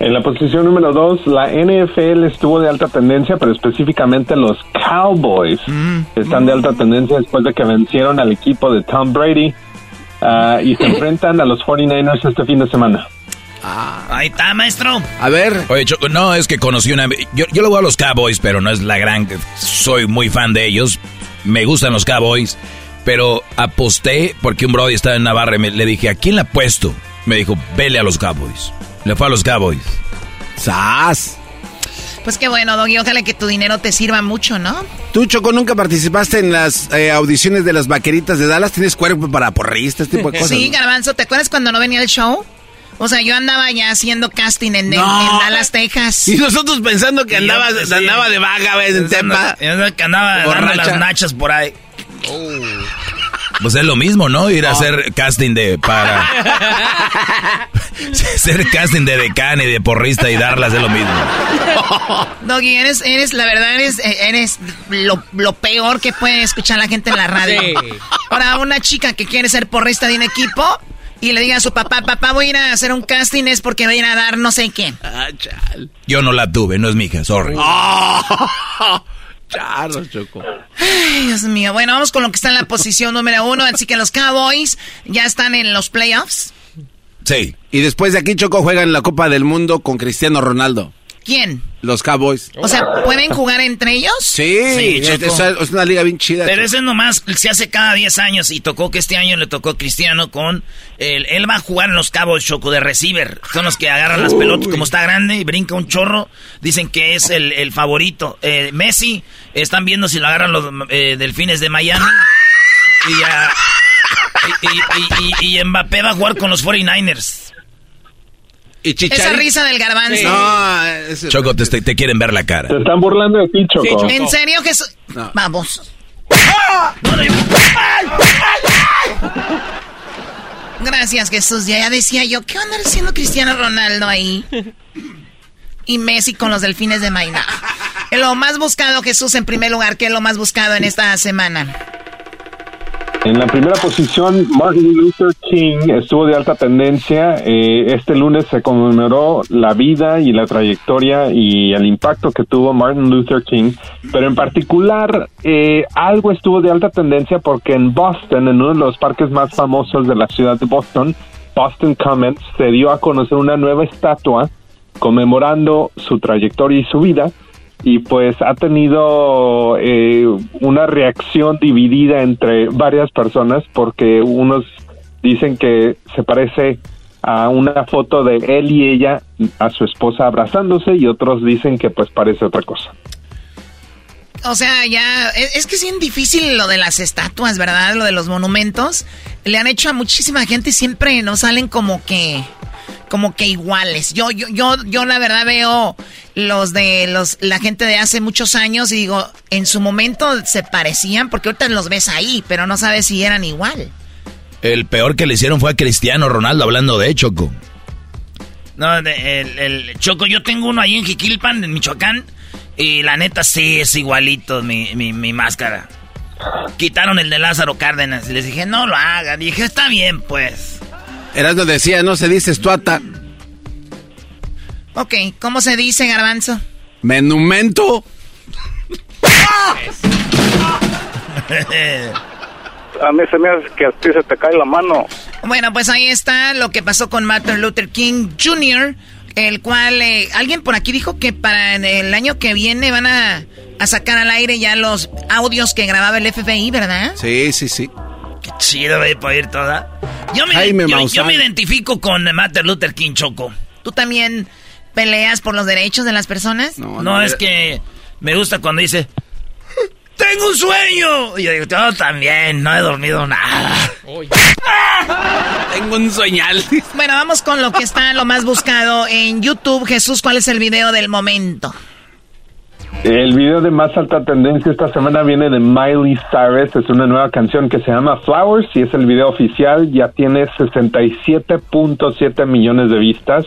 En la posición número dos, la NFL estuvo de alta tendencia, pero específicamente los Cowboys mm. están de alta tendencia después de que vencieron al equipo de Tom Brady ah, y se enfrentan a los 49ers este fin de semana. Ah. Ahí está, maestro. A ver. Oye, no, es que conocí una... Yo, yo lo voy a los Cowboys, pero no es la gran... Soy muy fan de ellos. Me gustan los Cowboys. Pero aposté porque un Brody estaba en Navarra y le dije, ¿a quién le apuesto? Me dijo, vele a los Cowboys. Le fue a los Cowboys. ¡Sas! Pues qué bueno, Doggy. Ojalá que tu dinero te sirva mucho, ¿no? Tú, Choco, nunca participaste en las eh, audiciones de las vaqueritas de Dallas. ¿Tienes cuerpo para porristas, este tipo de cosas? Sí, Garbanzo. ¿Te acuerdas cuando no venía el show? O sea, yo andaba ya haciendo casting en, Dallas, Texas. Y nosotros pensando que andaba, andaba de vaga, En Tepa. Que andaba dando las nachas por ahí. Oh. Pues es lo mismo, ¿no? Ir a hacer casting de para ser casting de decán y de porrista y darlas es lo mismo. Doggy, eres, eres, la verdad, eres, eres lo, lo peor que puede escuchar la gente en la radio. Ahora, una chica que quiere ser porrista de un equipo y le diga a su papá, papá, voy a ir a hacer un casting, es porque voy a ir a dar no sé qué. Ah, Yo no la tuve, no es mi hija, sorry. Charo, Choco. Ay, Dios mío. Bueno, vamos con lo que está en la posición número uno. Así que los Cowboys ya están en los playoffs. Sí. Y después de aquí, Choco juega en la Copa del Mundo con Cristiano Ronaldo. ¿Quién? Los Cowboys. O sea, ¿pueden jugar entre ellos? Sí, es, una liga bien chida. Pero ese nomás se hace cada 10 años y tocó que este año le tocó Cristiano con... El, él va a jugar en los Cowboys, Choco, de receiver. Son los que agarran las pelotas como está grande y brinca un chorro. Dicen que es el, favorito. Eh, Messi, están viendo si lo agarran los eh, delfines de Miami. Y, y, y Mbappé va a jugar con los 49ers. Esa risa del garbanzo. Choco, te, quieren ver la cara. Te están burlando de ti, Choco. ¿En serio, Jesús? Vamos. Gracias, Jesús. Ya, decía yo, ¿qué va a andar haciendo Cristiano Ronaldo ahí? y Messi con los delfines de Miami. Lo más buscado, Jesús, en primer lugar, ¿qué es lo más buscado en esta semana? En la primera posición, Martin Luther King estuvo de alta tendencia. Eh, este lunes se conmemoró la vida y la trayectoria y el impacto que tuvo Martin Luther King, pero en particular eh, algo estuvo de alta tendencia porque en Boston, en uno de los parques más famosos de la ciudad de Boston, Boston Commons, se dio a conocer una nueva estatua conmemorando su trayectoria y su vida y pues ha tenido eh, una reacción dividida entre varias personas porque unos dicen que se parece a una foto de él y ella a su esposa abrazándose y otros dicen que pues parece otra cosa. O sea, ya es, que es bien difícil lo de las estatuas, ¿verdad? Lo de los monumentos. Le han hecho a muchísima gente y siempre no salen como que como que iguales. Yo, yo, yo, yo la verdad veo los de los, la gente de hace muchos años y digo, en su momento se parecían porque ahorita los ves ahí, pero no sabes si eran igual. El peor que le hicieron fue a Cristiano Ronaldo hablando de Choco. No, el, Choco, yo tengo uno ahí en Jiquilpan, en Michoacán, y la neta sí es igualito mi, mi, mi máscara. Quitaron el de Lázaro Cárdenas y les dije, no lo hagan. dije, está bien, pues. Erasmo decía, no se dice estuata. Ok, ¿cómo se dice, garbanzo? Menumento. a mí se me hace que a ti se te cae la mano. Bueno, pues ahí está lo que pasó con Martin Luther King Jr., el cual eh, alguien por aquí dijo que para el año que viene van a, a sacar al aire ya los audios que grababa el FBI, ¿verdad? Sí, sí, sí. Qué chido, voy a ir toda. Yo me, yo, me identifico con Martin Luther King Choco. ¿Tú también peleas por los derechos de las personas? No, es que me gusta cuando dice, ¡Tengo un sueño! Y yo digo, yo también, no he dormido nada. Tengo un sueñal. Bueno, vamos con lo que está lo más buscado en YouTube. Jesús, ¿cuál es el video del momento? El video de más alta tendencia esta semana viene de Miley Cyrus. Es una nueva canción que se llama Flowers y es el video oficial. Ya tiene 67.7 millones de vistas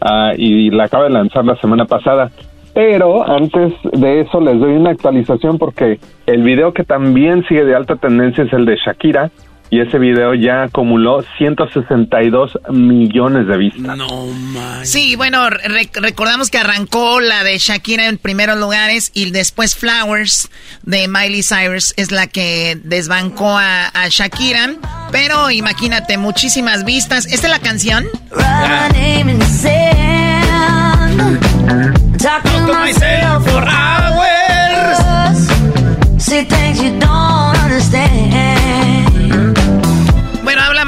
uh, y la acaba de lanzar la semana pasada. Pero antes de eso les doy una actualización porque el video que también sigue de alta tendencia es el de Shakira y ese video ya acumuló 162 millones de vistas. No man. Sí, bueno, recordamos que arrancó la de Shakira en primeros lugares y después Flowers de Miley Cyrus es la que desbancó a, Shakira. Pero imagínate, muchísimas vistas. ¿Esta es la canción? Habla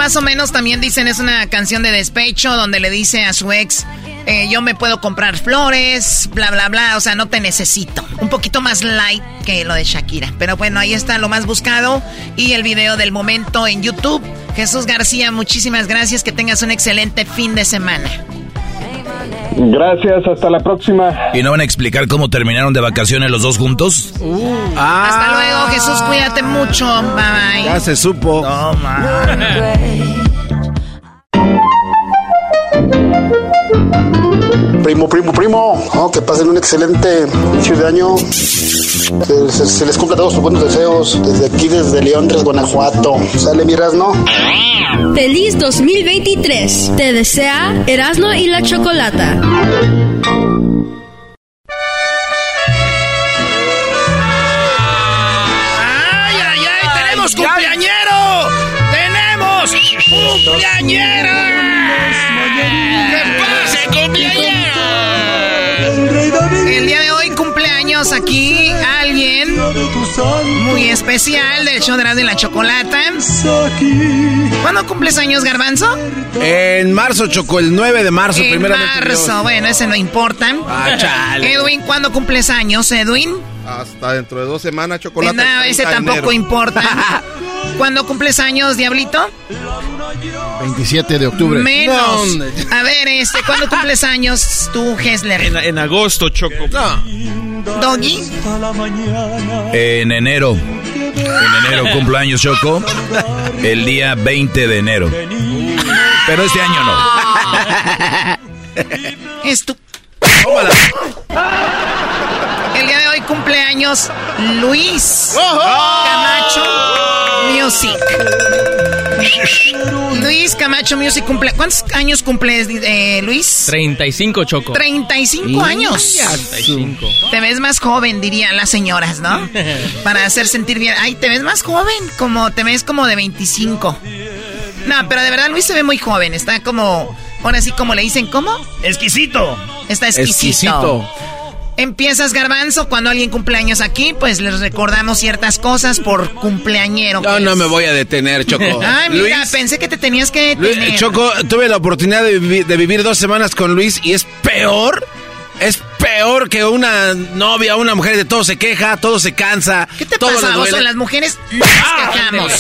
más o menos, también dicen, es una canción de despecho donde le dice a su ex, eh, yo me puedo comprar flores, bla, bla, bla, o sea, no te necesito. Un poquito más light que lo de Shakira. Pero bueno, ahí está lo más buscado y el video del momento en YouTube. Jesús García, muchísimas gracias, que tengas un excelente fin de semana. Gracias, hasta la próxima. ¿Y no van a explicar cómo terminaron de vacaciones los dos juntos? Uh. Hasta luego, Jesús, cuídate mucho. Bye bye. Ya se supo. No, Primo, primo, primo, que pasen un excelente inicio de año. Se, les cumpla todos sus buenos deseos. Desde aquí, desde León, Guanajuato. Sale mi Erasno. Feliz 2023. Te desea Erasno y la Chocolata. ¡Ay, ay, ay! ¡Tenemos cumpleañero! ¡Tenemos cumpleañero! Aquí alguien muy especial del show de la, de la chocolata. ¿Cuándo cumples años, Garbanzo? En marzo, Choco, el 9 de marzo, En marzo, bueno, ese no importa. Ah, chale. Edwin, ¿cuándo cumples años, Edwin? Hasta dentro de dos semanas, chocolate. No, ese tampoco importa. ¿Cuándo cumples años, Diablito? 27 de octubre. Menos. A ver, este, ¿cuándo cumples años tú, Hessler? En, agosto, Choco. ¿Doggy? En enero. En enero cumpleaños, Choco. El día 20 de enero. Pero este año no. Es tu... El día de hoy cumpleaños Luis Camacho Music. Luis Camacho Music cumple. ¿Cuántos años cumples, eh, Luis? 35, Choco. 35 años. 35. Te ves más joven, dirían las señoras, ¿no? Para hacer sentir bien. Ay, te ves más joven, como te ves como de 25. No, pero de verdad Luis se ve muy joven. Está como, ahora sí como le dicen, ¿cómo? Exquisito. Está exquisito. Exquisito. Empiezas garbanzo cuando alguien cumpleaños aquí, pues les recordamos ciertas cosas por cumpleañero. No, no me voy a detener, Choco. Ay, mira, Luis, pensé que te tenías que Luis- detener. Choco, tuve la oportunidad de, vivi- de vivir dos semanas con Luis y es peor. Es peor que una novia, una mujer de todo se queja, todo se cansa. ¿Qué te todo pasa, le duele. oso? Las mujeres nos quejamos.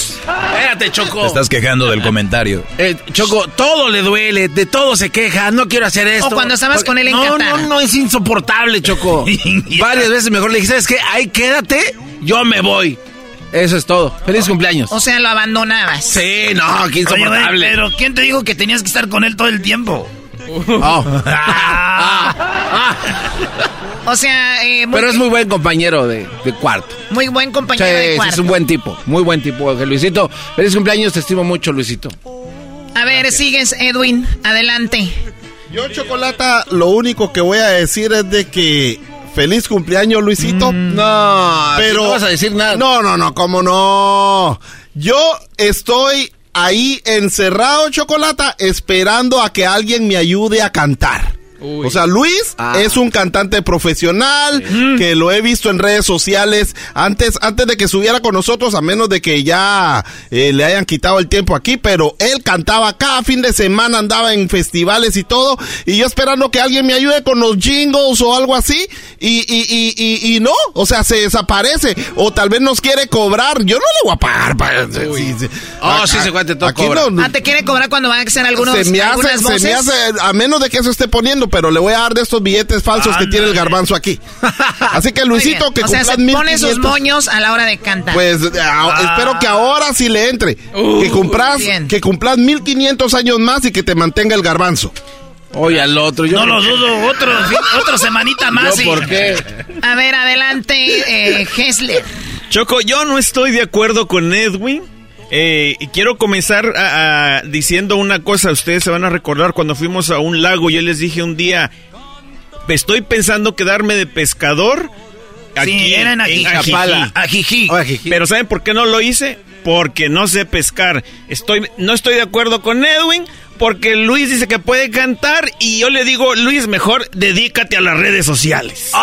Espérate, Choco. Te estás quejando del comentario. Eh, Choco, todo le duele, de todo se queja, no quiero hacer esto. O cuando estabas con él en No, Qatar. no, no, es insoportable, Choco. Varias veces mejor le dije, ¿sabes qué? Ahí quédate, yo me voy. Eso es todo. Feliz cumpleaños. O sea, lo abandonabas. Sí, no, qué Oye, insoportable. pero ¿quién te dijo que tenías que estar con él todo el tiempo? Oh. O sea, eh, muy, Pero es muy buen compañero de, de cuarto. muy buen Sí, compañero de cuarto. es un buen tipo, muy buen tipo. Luisito, feliz cumpleaños, te estimo mucho, Luisito. A ver, sigues, Edwin. Adelante. Yo, Chocolata, lo único que voy a decir es de que feliz cumpleaños, Luisito. No, pero no vas a decir nada. No, no, no, cómo no. Yo estoy ahí encerrado, Chocolata, esperando a que alguien me ayude a cantar. O sea, Luis Ah. es un cantante profesional que lo he visto en redes sociales antes, antes de que subiera con nosotros, a menos de que ya eh, le hayan quitado el tiempo aquí, pero él cantaba cada fin de semana, andaba en festivales y todo, y yo esperando que alguien me ayude con los jingles o algo así, y, y, y, y, y no, o sea, se desaparece, o tal vez nos quiere cobrar, yo no le voy a pagar. para- sí, sí. Oh, sí, se cuente todo Aquí cobra. no- Ah, ¿te quiere cobrar cuando van a hacer algunos, se me hace, se me hace, a menos de que eso esté poniendo, pero le voy a dar de estos billetes falsos que tiene el garbanzo aquí. Así que. Luisito, que o sea, se pone sus 1500, moños a la hora de cantar. Pues a- espero que ahora sí le entre. que cumplas, bien. que cumplas 1500 años más y que te mantenga el garbanzo. Oye, al otro. Yo No lo dudo, otro, otra semanita más. ¿Yo y- por qué? A ver, adelante, eh, Hessler. Choco, yo no estoy de acuerdo con Edwin. Eh, y quiero comenzar a- a- diciendo una cosa. Ustedes se van a recordar cuando fuimos a un lago. Yo les dije un día, estoy pensando quedarme de pescador. Aquí era en Ajijic. Chapala. Ajijic. Pero ¿saben por qué no lo hice? Porque no sé pescar. Estoy, no estoy de acuerdo con Edwin. Porque Luis dice que puede cantar y yo le digo, Luis, mejor dedícate a las redes sociales.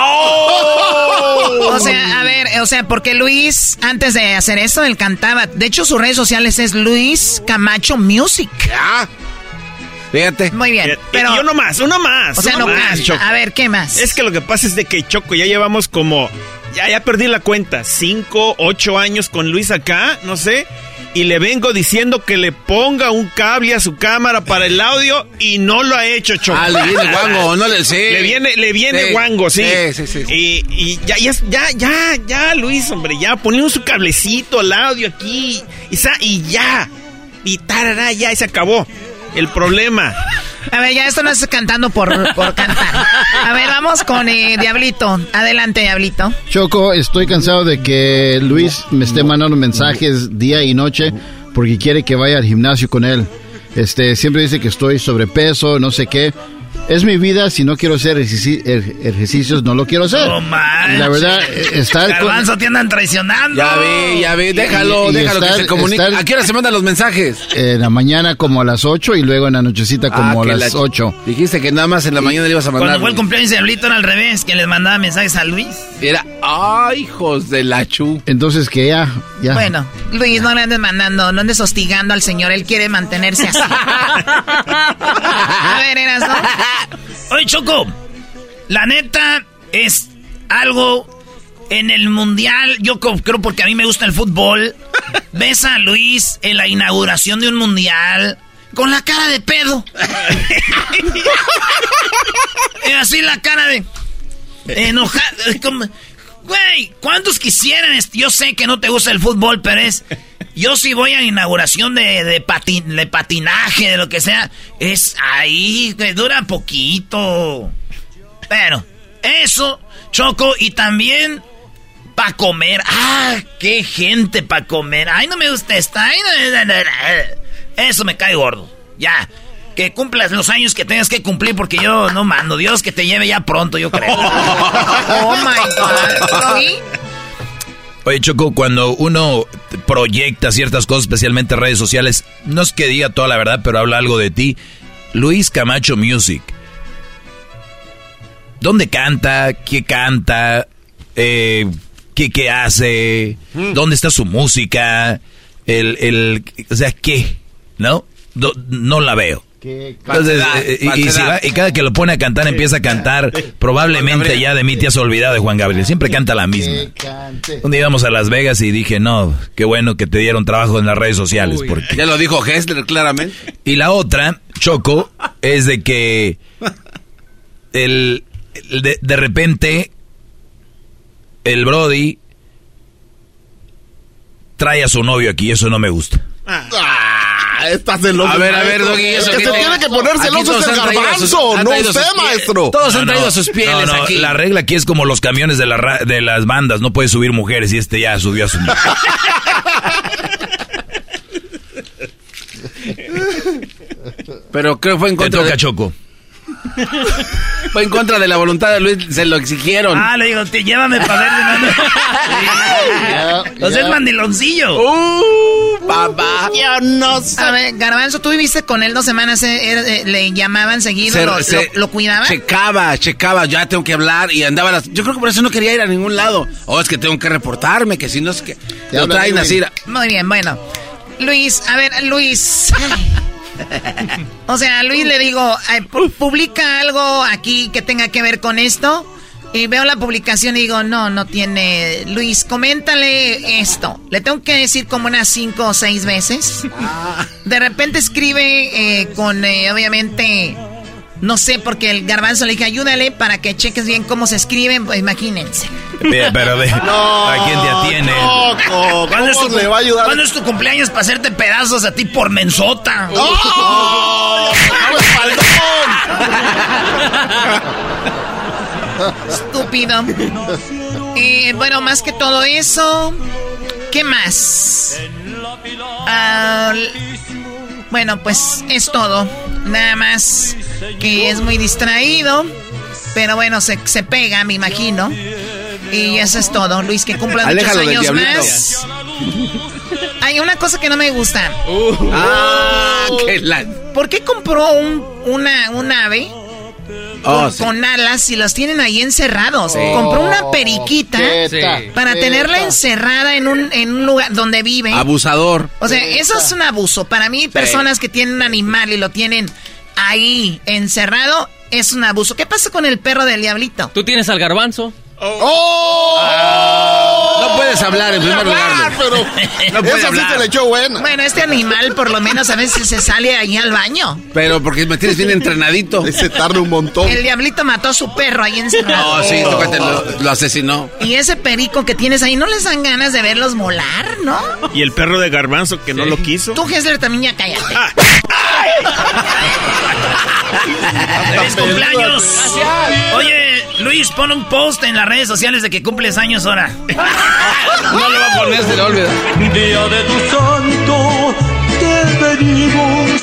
O sea, a ver, o sea, porque Luis, antes de hacer eso, él cantaba. De hecho, sus redes sociales es Luis Camacho Music. Fíjate. Muy bien. Pero, y uno más, uno más. o sea, uno no más. Choco. A ver, ¿qué más? Es que lo que pasa es de que Choco ya llevamos como. Ya, ya perdí la cuenta. Cinco, ocho años con Luis acá, no sé. Y le vengo diciendo que le ponga un cable a su cámara para el audio y no lo ha hecho, Choco. Ah, le viene guango, no le sí. Le viene, le viene Sí. guango, sí. Sí, sí, sí. Y, y ya, ya, ya, ya, ya, Luis, hombre, ya poniendo su cablecito al audio aquí. Y, sa- y ya. Y tarará, ya, y se acabó. El problema. A ver, ya esto no es cantando por, por cantar. A ver, vamos con eh, Diablito. Adelante, Diablito. Choco, estoy cansado de que Luis me esté mandando mensajes día y noche porque quiere que vaya al gimnasio con él. Este, siempre dice que estoy sobrepeso, no sé qué. Es mi vida, si no quiero hacer er- ejercicios, no lo quiero hacer. No manches. La verdad, eh, estar con- Garbanzo te andan traicionando. Ya vi, ya vi, déjalo, Y- y déjalo estar- que se comunique. estar- ¿A qué hora se mandan los mensajes? en la mañana como a las 8 y luego en la nochecita como Ah, a las la- 8. Dijiste que nada más en la mañana le ibas a mandar. Cuando fue el cumpleaños de Diablito era al revés, que les mandaba mensajes a Luis. Era, ay, hijos de la chu. Entonces que ya, ya. Bueno, Luis, no le andes mandando, no andes hostigando al señor. Él quiere mantenerse así. A ver, eras, ¿no? Oye, Choco, la neta es algo en el mundial. Yo creo porque a mí me gusta el fútbol. Ves a Luis en la inauguración de un mundial con la cara de pedo. Y así la cara de enojado. Güey, ¿cuántos quisieran? Yo sé que no te gusta el fútbol, pero es. Yo si voy a la inauguración de, de, patin- de patinaje, de lo que sea, es ahí, que dura poquito. Bueno, eso, Choco, y también para comer. ¡Ah! ¡Qué gente para comer! ¡Ay, no me gusta esta! Ay, no, no. Eso me cae gordo. Ya. Que cumplas los años que tengas que cumplir porque yo no mando. Dios que te lleve ya pronto, yo creo. oh my God. Oye, Choco, cuando uno proyecta ciertas cosas, especialmente en redes sociales, no es que diga toda la verdad, pero habla algo de ti. Luis Camacho Music. ¿Dónde canta? ¿Qué canta? Eh, ¿qué, ¿Qué hace? ¿Dónde está su música? El, el, o sea, ¿qué? ¿No? Do- no la veo. Entonces, eh, y, y si va- y cada que lo pone a cantar empieza a cantar. Probablemente ya de mí te has olvidado de Juan Gabriel. Siempre canta la misma. Un día íbamos a Las Vegas y dije, no, qué bueno que te dieron trabajo en las redes sociales. porque... Ya lo dijo Hessler claramente. Y la otra, Choco, es de que el, el de, de repente el Brody trae a su novio aquí, eso no me gusta. Ah, estás celoso. A ver, a ver. Doggy, ¿eso El que se te- tiene que poner celoso es el garbanzo, no usted, maestro. Todos han traído sus pieles No, no, aquí. La regla aquí es como los camiones de, la ra- de las bandas, no puede subir mujeres y este ya subió a su Pero creo que fue en Te contra toca, de, Choco. fue en contra de la voluntad de Luis, se lo exigieron. Ah, le digo, te llévame para ver. No seas mandiloncillo. Uh, papá. Yo no sé. A ver, Garbanzo, tú viviste con él dos semanas, eh, eh, le llamaban seguido, Se- lo, se- lo- lo cuidaban. Checaba, checaba, ya tengo que hablar y andaba las... Yo creo que por eso no quería ir a ningún lado. Oh, es que tengo que reportarme, que si no es que... Lo traen así. Muy bien, bueno. Luis, a ver, Luis. o sea, a Luis le digo, publica algo aquí que tenga que ver con esto. Y veo la publicación y digo, no, no tiene. Luis, coméntale esto. Le tengo que decir como unas cinco o seis veces. De repente escribe eh, con, eh, obviamente, no sé, porque el garbanzo le dije, ayúdale para que cheques bien cómo se escriben. Pues imagínense. Pero, pero ve, ¿a quién te atiene? ¿Cuándo es, tu, le va a ayudar? ¿Cuándo es tu cumpleaños para hacerte pedazos a ti por mensota? ¡Oh! Estúpido. Eh, bueno, más que todo eso, ¿qué más? L- bueno, pues es todo. Nada más que es muy distraído. Pero bueno, se, se pega, me imagino. Y eso es todo. Luis, que cumpla muchos Aléjalo años más. Hay una cosa que no me gusta. Ah, qué. ¿Por qué compró un, una, un ave Oh, con, sí. con alas y los tienen ahí encerrados? Sí. Compró una periquita Sí. para tenerla encerrada en un, en un lugar donde vive. Abusador. O sea, eso es un abuso. Para mí, personas que tienen un animal y lo tienen ahí encerrado, es un abuso. ¿Qué pasa con el perro del diablito? ¿Tú tienes al garbanzo? ¡Oh! No puedes hablar en primer lugar. pero No puede esa sí hablar. te le echó buena. Bueno, este animal por lo menos a veces se sale ahí al baño. Pero porque me tienes bien entrenadito. Ese tarda un montón. El diablito mató a su perro ahí encerrado. No, sí, cuéntale, lo, lo asesinó. Y ese perico que tienes ahí, ¿no les dan ganas de verlos molar, no? Y el perro de garbanzo que no lo quiso. Tú, Hessler, también ya cállate. ¡Feliz cumpleaños! Oye, Luis, pon un post en las redes sociales de que cumples años ahora. No lo va a poner, se le olvida. Día de tu santo, te venimos.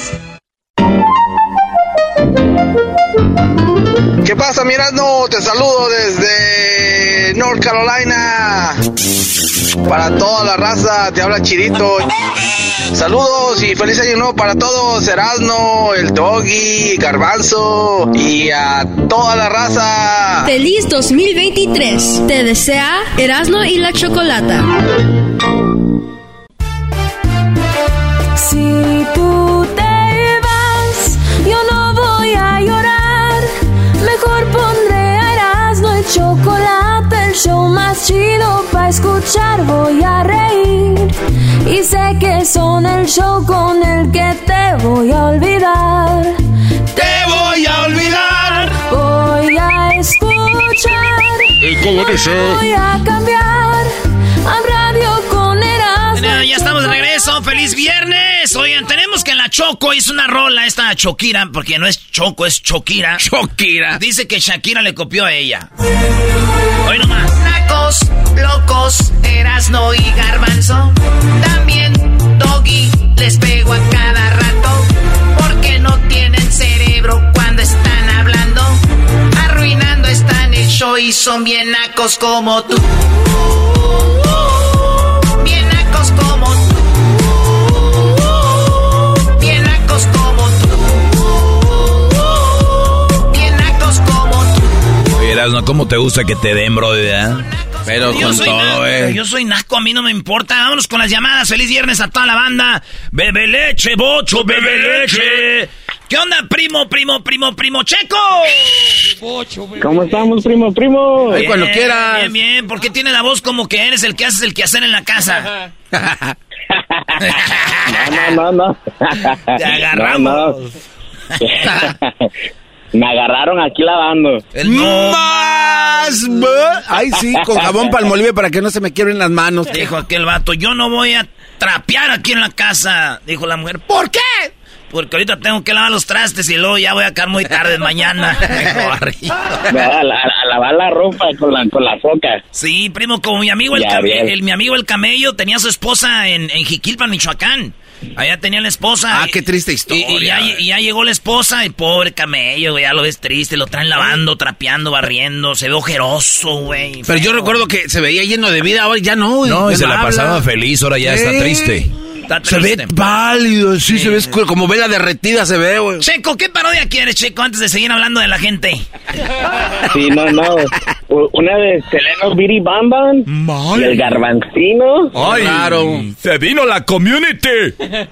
¿Qué pasa, Mirando? Te saludo desde North Carolina. Para toda la raza, te habla Chirito. Saludos y feliz año nuevo para todos. Erasmo, el Doggy, Garbanzo y a toda la raza. Feliz 2023. Te desea Erasmo y la Chocolata. Si tú te vas, yo no voy a llorar. Show más chido para escuchar. Voy a reír y sé que son el show con el que te voy a olvidar. Te voy a olvidar. Voy a escuchar. Voy a cambiar a radio con. Bueno, ya estamos de regreso. ¡Feliz viernes! Oigan, tenemos que la Choco hizo una rola, esta Chokira, porque no es Choco, es Chokira. Chokira. Dice que Shakira le copió a ella. Hoy nomás. Nacos, locos, Erasno y Garbanzo. También Doggy les pego a cada rato. Porque no tienen cerebro cuando están hablando. Arruinando están el show y son bien nacos como tú. Bien nacos como tú. Bien nacos como tú. Bien nacos como tú. Verás, ¿no? ¿Cómo te gusta que te den, bro? ¿verdad? Pero Yo con todo, naco, eh. Yo soy naco, a mí no me importa. Vámonos con las llamadas. Feliz viernes a toda la banda. Bebe leche, bocho, bebe leche. ¿Qué onda, primo, primo, primo, primo checo? ¿Cómo estamos, primo, primo? Bien, Bien, bien. ¿Por qué tiene la voz como que eres el que haces el quehacer en la casa? No, no, no. Te agarramos. No, no. Me agarraron aquí lavando. ¡Más! bu- Ay, sí, con jabón palmolive para que no se me quiebren las manos. Dijo aquel vato, yo no voy a trapear aquí en la casa. Dijo la mujer, ¿por qué? Porque ahorita tengo que lavar los trastes y luego ya voy a quedar muy tarde mañana. Mejor. A, la- a lavar la ropa con la, con la foca. Sí, primo, como mi amigo el, Ya, el- mi amigo el camello tenía a su esposa en, en Jiquilpan, Michoacán. Allá tenía la esposa. Ah, qué triste Y, historia. y ya, y ya llegó la esposa y pobre camello, güey, ya lo ves triste, lo traen lavando, trapeando, barriendo, se ve ojeroso, güey. Pero yo recuerdo que se veía lleno de vida, ahora ya no. güey. No, y se la habla. pasaba feliz, ahora ya está triste. Está Se ve pálido, sí, se ve como vela derretida se ve, güey. Checo, ¿qué parodia quieres, Checo, antes de seguir hablando de la gente? Sí, no, no. Una de Seleno Biri Bamban. Y el garbancino. ¡Ay! Claro. ¡Se vino la community!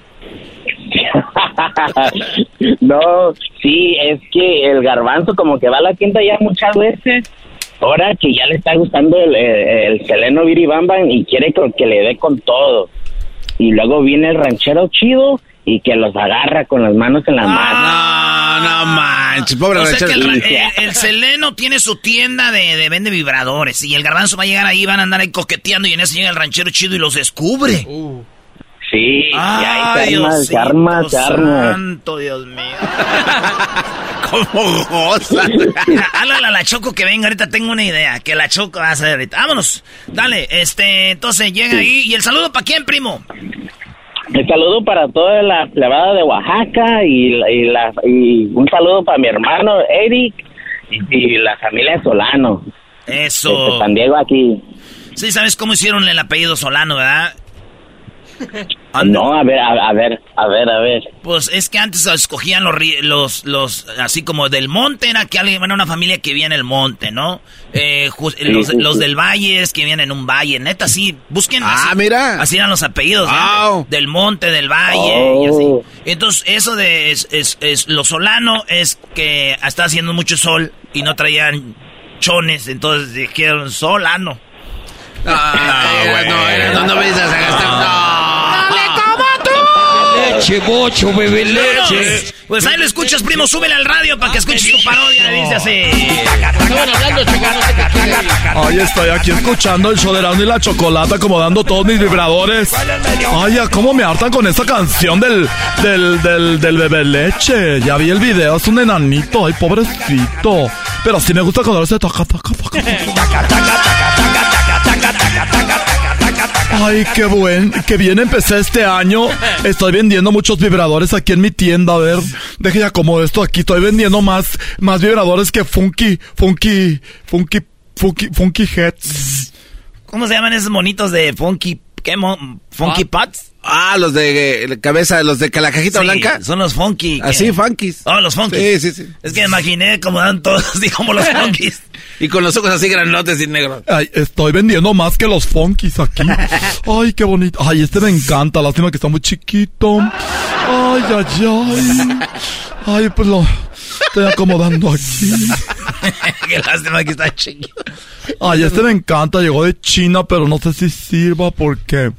no, sí, es que el garbanzo como que va a la tienda ya muchas veces. Ahora que ya le está gustando el, el, el Seleno Biri Bamban y quiere que, que le dé con todo. Y luego viene el ranchero chido y que los agarra con las manos en la mano. No, no manches, pobre O sea que ranchero. el, el- el Seleno tiene su tienda de, de vende vibradores y el garbanzo va a llegar ahí, van a andar ahí coqueteando y en eso llega el ranchero chido y los descubre. Sí, y ahí se arma, se arma, se arma. santo, Dios mío. ¿Cómo? Háblale a la Choco que venga, ahorita tengo una idea, que la Choco va a hacer ahorita. Vámonos, dale, este, entonces llega ahí, ¿y el saludo para quién, primo? Un saludo para toda la plebada de Oaxaca y, la- y, la, y un saludo para mi hermano Eric y, y la familia Solano. Eso. Desde San Diego aquí. Sí, ¿sabes cómo hicieron el apellido Solano, verdad? No, a ver, a, a ver, a ver, a ver. Pues es que antes escogían los, los, los, así como del monte, era que alguien, era una familia que vivía en el monte, ¿no? Eh, Sí, los, sí, los sí. del valle es que vivían en un valle, neta, sí, busquen Ah, así. mira. Así eran los apellidos. Del monte, del valle, y así. Oh. Entonces, eso de es, es, es- lo solano es que está haciendo mucho sol y no traían chones, entonces dijeron solano. Ah, no, no, no, no me digas a gastar. No. Leche, bocho, bebe leche. Pues ahí lo escuchas, primo, súbele al radio para que escuches tu parodia, dice así. Ay, estoy aquí escuchando el show de Erasmo y la Chocolata acomodando todos mis vibradores. Ay, ya cómo me hartan con esta canción del, del, del, del bebé leche. Ya vi el video, es un enanito, ay, pobrecito. Pero sí me gusta cuando hace taca, taca, taca. Ay, qué buen, qué bien empecé este año. Estoy vendiendo muchos vibradores aquí en mi tienda. A ver, deje ya como esto aquí. Estoy vendiendo más, más vibradores que funky, funky, funky, funky, funky heads. ¿Cómo se llaman esos monitos de funky, qué mo- funky pots? Ah, los de eh, cabeza, los de la cajita Sí, blanca. Son los funky. ¿qué? Así, funkies. Oh, los funkies. Sí, sí, sí. Es que me imaginé como dan todos así como los funkies. Y con los ojos así granotes y negros. Ay, estoy vendiendo más que los funkies aquí. Ay, qué bonito. Ay, este me encanta. Lástima que está muy chiquito. Ay, ay, ay. Ay, pues lo estoy acomodando aquí. Qué lástima que está chiquito. Ay, este me encanta. Llegó de China, pero no sé si sirva porque...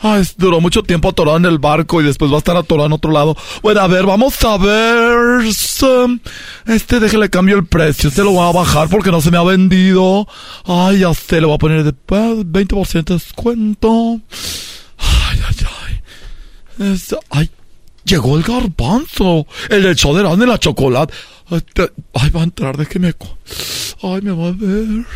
Ay, duró mucho tiempo atorado en el barco y después va a estar atorado en otro lado. Bueno, a ver, vamos a ver. um, Este, déjele cambio el precio. Este lo voy a bajar porque no se me ha vendido. Ay, ya sé, le voy a poner de, ah, 20% de descuento. Ay, ay, Es- ay, llegó el garbanzo. El de Erasmo y la chocolate. Ay, ay, va a entrar, déjeme. Ay, me va a ver.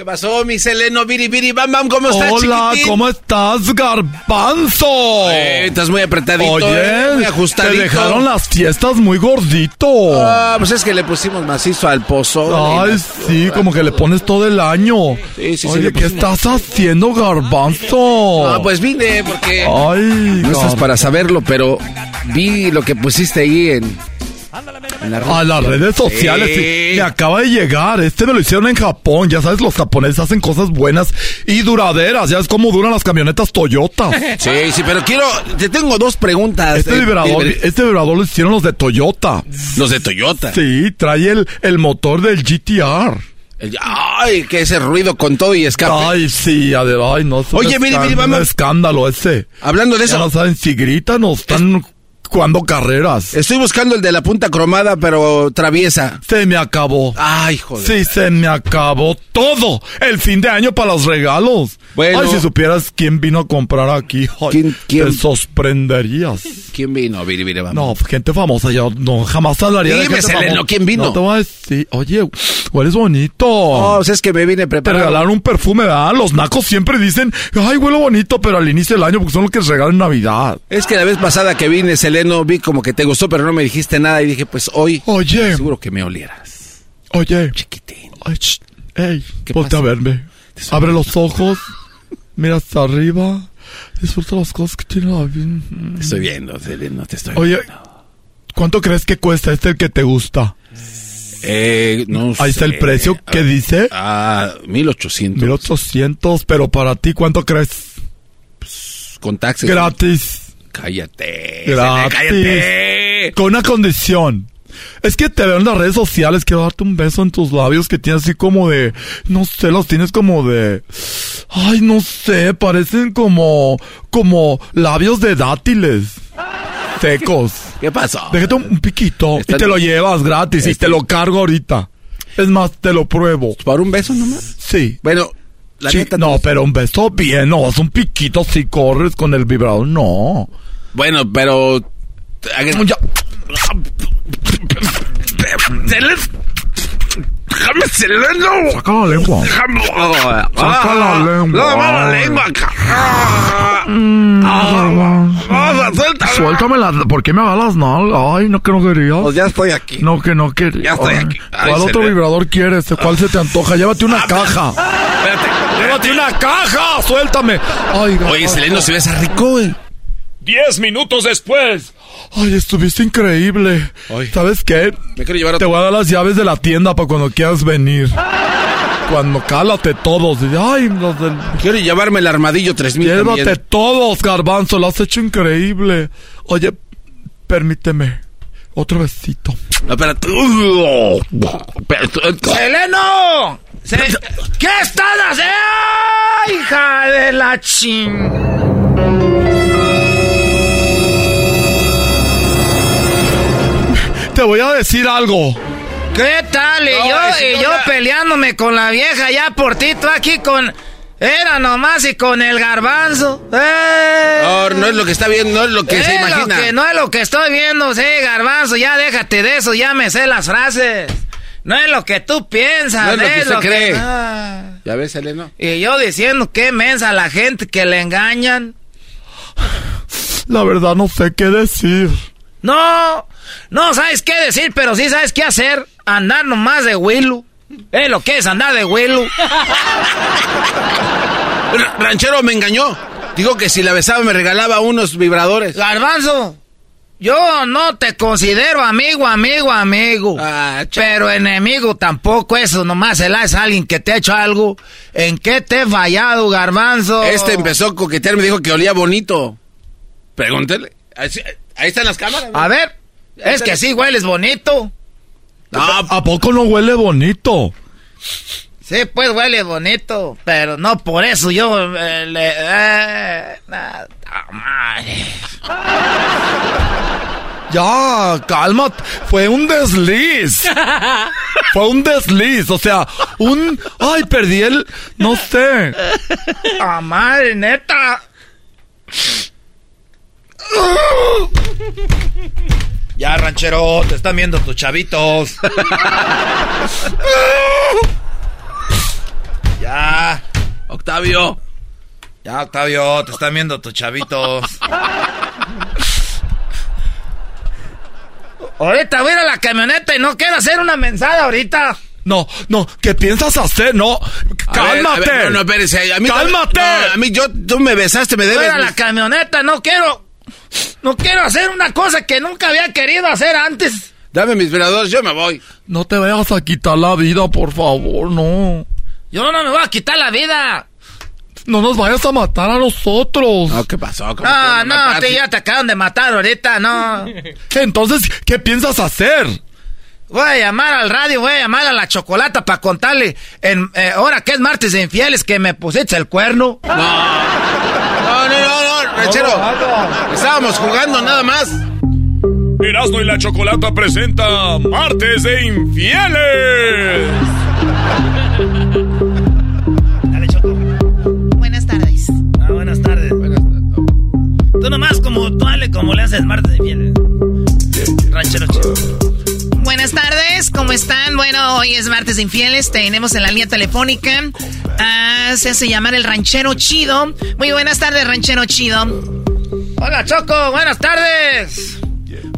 ¿Qué pasó, mi Seleno? Biri, biri, bam, bam, ¿cómo estás, Hola, chiquitín? ¿cómo estás, garbanzo? Eh, estás muy apretadito, Oye, eh, muy te ajustadito. dejaron las fiestas muy gordito. Ah, pues es que le pusimos macizo al pozo. Ay, sí, como que le pones todo el año. Sí, sí, sí, Oye, le ¿qué estás haciendo, garbanzo? Ah, pues vine porque... Ay, no estás para saberlo, pero vi lo que pusiste ahí en... en la A las redes sociales, sí. Sí. Me acaba de llegar. Este me lo hicieron en Japón. Ya sabes, los japoneses hacen cosas buenas y duraderas. Ya es como duran las camionetas Toyota. Sí, sí, pero quiero... Te tengo dos preguntas. Este eh, vibrador, eh, este vibrador lo hicieron los de Toyota. Los de Toyota. Sí, trae el, el motor del GTR. Ay, que ese ruido con todo y escape. Ay, sí, ay, no. es un Oye, mire, mire, escándalo, vamos. un escándalo ese. Hablando de Ya eso. no saben si gritan o están jugando carreras. Estoy buscando el de la punta cromada, pero traviesa. Se me acabó. Ay, joder. Sí, se me acabó todo. El fin de año para los regalos. Bueno. Ay, si supieras quién vino a comprar aquí. ay, ¿Quién- quién? Te sorprenderías. ¿Quién vino? Viri, viri, vamos. No, gente famosa. Yo no, jamás hablaría de Dime, gente Seleno, famosa. ¿quién vino? No te voy a decir. Oye, hueles bonito. Oh, pues es que me vine Te preparado. regalaron un perfume, ¿verdad? Los nacos siempre dicen, ay, huele bonito, pero al inicio del año, porque son los que regalan Navidad. Es que la vez pasada que vine, Seleno, vi como que te gustó, pero no me dijiste nada y dije, pues hoy Oye, seguro que me olieras. oye. Chiquitín. Ay, ey, ¿Qué ponte a pasa? verme. Abre los ojos, mira hasta arriba, disfruta las cosas que tiene la vida. Te estoy viendo, Seleno, te estoy Oye, viendo. ¿cuánto crees que cuesta este el que te gusta? Eh, no Ahí está el precio, ¿qué dice? Ah, 1800. 1800, pero para ti, ¿cuánto crees? Con taxes. Gratis. Cállate. Gratis. Cállate. Con una condición. Es que te veo en las redes sociales, quiero darte un beso en tus labios que tienes así como de, no sé, los tienes como de, ay, no sé, parecen como, como labios de dátiles. Secos. ¿Qué pasó? Déjate un, un piquito Está- y te lo llevas gratis y te lo cargo ahorita. Es más, te lo pruebo. ¿Por un beso nomás? Sí. Bueno, la Sí, neta... no, pero un beso bien, no, es un piquito si corres con el vibrador, no. Bueno, pero... Ya. ¡Déjame, Seleno! Saca la lengua. ¡Déjame! Saca la lengua. ¡No, la lengua! ¡Ah, suéltame! Suéltame la... ¿Por qué me agarras nalgas? Ay, no que no querías. Pues ya estoy aquí. No, que no querías. Ya estoy aquí. Ay, ¿Cuál otro vibrador quieres? ¿Cuál se te antoja? Llévate una caja. Espérate. ¡Llévate una caja! ¡Suéltame! Ay, Oye. Seleno, se ves rico, güey. Diez minutos después. Ay, estuviste increíble. Ay. ¿Sabes qué? Me quiero llevar a Te voy a dar las llaves de la tienda para cuando quieras venir. Cuando cálate todos. Ay, los del... Quiero llevarme el armadillo 3000 Llévate también. todos, garbanzo. Lo has hecho increíble. Oye, permíteme. Otro besito. No, espérate. ¡Seleno! Se- ¿Qué estás haciendo? ¡Ay, hija de la ching! Te voy a decir algo. ¿Qué tal? Y No, yo, y yo peleándome con la vieja ya por ti, tú aquí con... Era nomás y con el garbanzo. ¡Eh! No, no es lo que está bien, no es lo que se Es lo imagina. que no es lo que estoy viendo, sí, garbanzo, ya déjate de eso, ya me sé las frases. No es lo que tú piensas, No es lo que usted cree. Ah. ¿Ya ves, Seleno? Y yo diciendo qué mensa la gente que le engañan. La verdad no sé qué decir. No, no sabes qué decir, pero sí sabes qué hacer. Andar nomás de Willu. Es lo que es andar de. R- Ranchero me engañó. Dijo que si la besaba me regalaba unos vibradores. Garbanzo, yo no te considero amigo, amigo, amigo. Ah, pero enemigo tampoco, eso nomás se la es alguien que te ha hecho algo. ¿En qué te he fallado, Garbanzo? Este empezó a coquetear, me dijo que olía bonito. Pregúntele. Ahí, están las cámaras. A ver, es que sí hueles bonito. ¿A poco no huele bonito? Sí, pues huele bonito, pero no por eso yo eh, le... eh, nada, madre. Ya, cálmate. Fue un desliz. Fue un desliz. O sea, un. Ay, perdí el. No sé. Ah, madre, neta. Ya, ranchero, te están viendo tus chavitos. ya, Octavio. Ya, Octavio, te están viendo tus chavitos. Ahorita voy a ir a la camioneta y no quiero hacer una mensada ahorita. No, no, ¿qué piensas hacer? No, cálmate. A ver, a ver, no, no, espérese. A mí, Cálmate. no, a mí, yo, tú me besaste, me Voy debes. a la camioneta, no quiero. No quiero hacer una cosa que nunca había querido hacer antes. Dame mis veladores, yo me voy. No te vayas a quitar la vida, por favor, no. Yo no me voy a quitar la vida. No nos vayas a matar a nosotros. No, ¿qué pasó? ¿Cómo No, no, matar? te, ya te acaban de matar ahorita, no. Entonces, ¿qué piensas hacer? Voy a llamar al radio, voy a llamar a la chocolata para contarle, en, eh, ahora que es martes de infieles, que me pusiste el cuerno. No, no, ranchero. Estábamos jugando nada más. Erasmo y la Chocolata presenta Martes de Infieles. Buenas tardes. Ah, buenas tardes. Tú nomás como tú dale como le haces martes de infieles. Ranchero chido. Buenas tardes, ¿cómo están? Bueno, hoy es martes de infieles, tenemos en la línea telefónica, ah, se hace llamar el ranchero chido. Muy buenas tardes, ranchero chido. Hola, Choco, buenas tardes.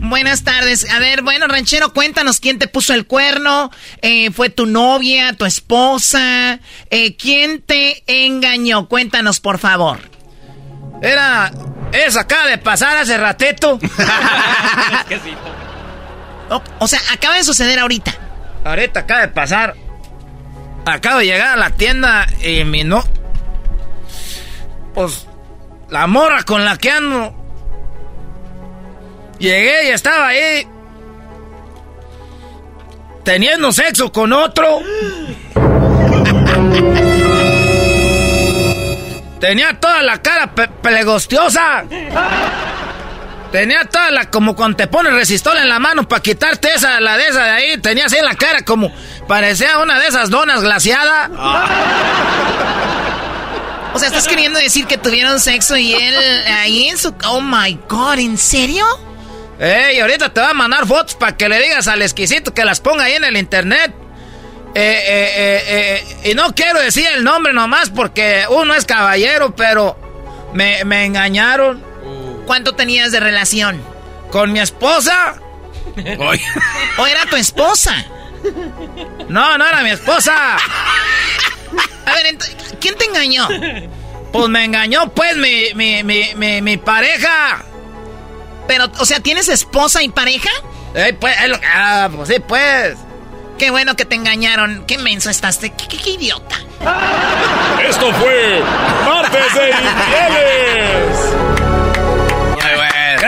Buenas tardes. A ver, bueno, ranchero, cuéntanos quién te puso el cuerno. Eh, ¿Fue tu novia, tu esposa? Eh, ¿Quién te engañó? Cuéntanos, por favor. Era... Eso acaba de pasar hace ratito. o, sea, acaba de suceder ahorita. Ahorita acaba de pasar. Acabo de llegar a la tienda y mi no... Pues... La morra con la que ando... Llegué y estaba ahí. Teniendo sexo con otro. Tenía toda la cara pe-. Tenía toda la como cuando te pones resistol en la mano para quitarte esa, la de esa de ahí. Tenía así en la cara como parecía una de esas donas glaciadas. O sea, ¿estás queriendo decir que tuvieron sexo y él ahí en su... Oh, my God, ¿en serio? Ey, ahorita te va a mandar fotos para que le digas al exquisito que las ponga ahí en el internet. Eh, eh, eh, eh, y no quiero decir el nombre nomás porque uno es caballero, pero me, me engañaron. ¿Cuánto tenías de relación? ¿Con mi esposa? ¿O era tu esposa? No, no era mi esposa. A ver, ¿quién te engañó? Pues me engañó, pues, mi, mi, mi, mi, mi pareja. Pero, o sea, ¿tienes esposa y pareja? Eh, pues, es lo- ah, pues sí, pues. Qué bueno que te engañaron. Qué menso estás. Qué, qué- qué idiota. Esto fue Martes de Infieles.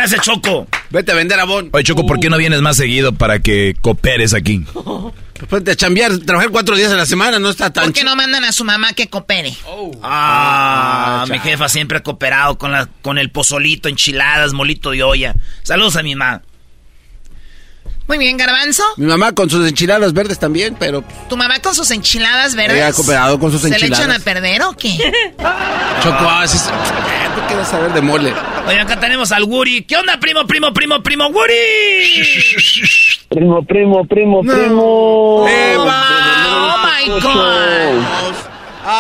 Gracias, Choco. Vete a vender abón. Oye, Choco, ¿por qué no vienes más seguido para que cooperes aquí? Ponte a chambear, trabajar cuatro días a la semana, no está tan ¿Por qué no mandan a su mamá que coopere? Ah, Ah, mi jefa siempre ha cooperado con, la, con el pozolito, enchiladas, molito de olla. Saludos a mi mamá. Muy bien, Garbanzo. Mi mamá con sus enchiladas verdes también, pero ¿Tu mamá con sus enchiladas verdes? Ella ha cooperado con sus ¿Se enchiladas. le echan a perder o qué? Choco, haces... ¿Tú quieres saber de mole? Oye, acá tenemos al Guri. ¿Qué onda, primo, primo, primo, primo? ¡Guri! Primo, primo, primo, primo. ¡Oh, my God!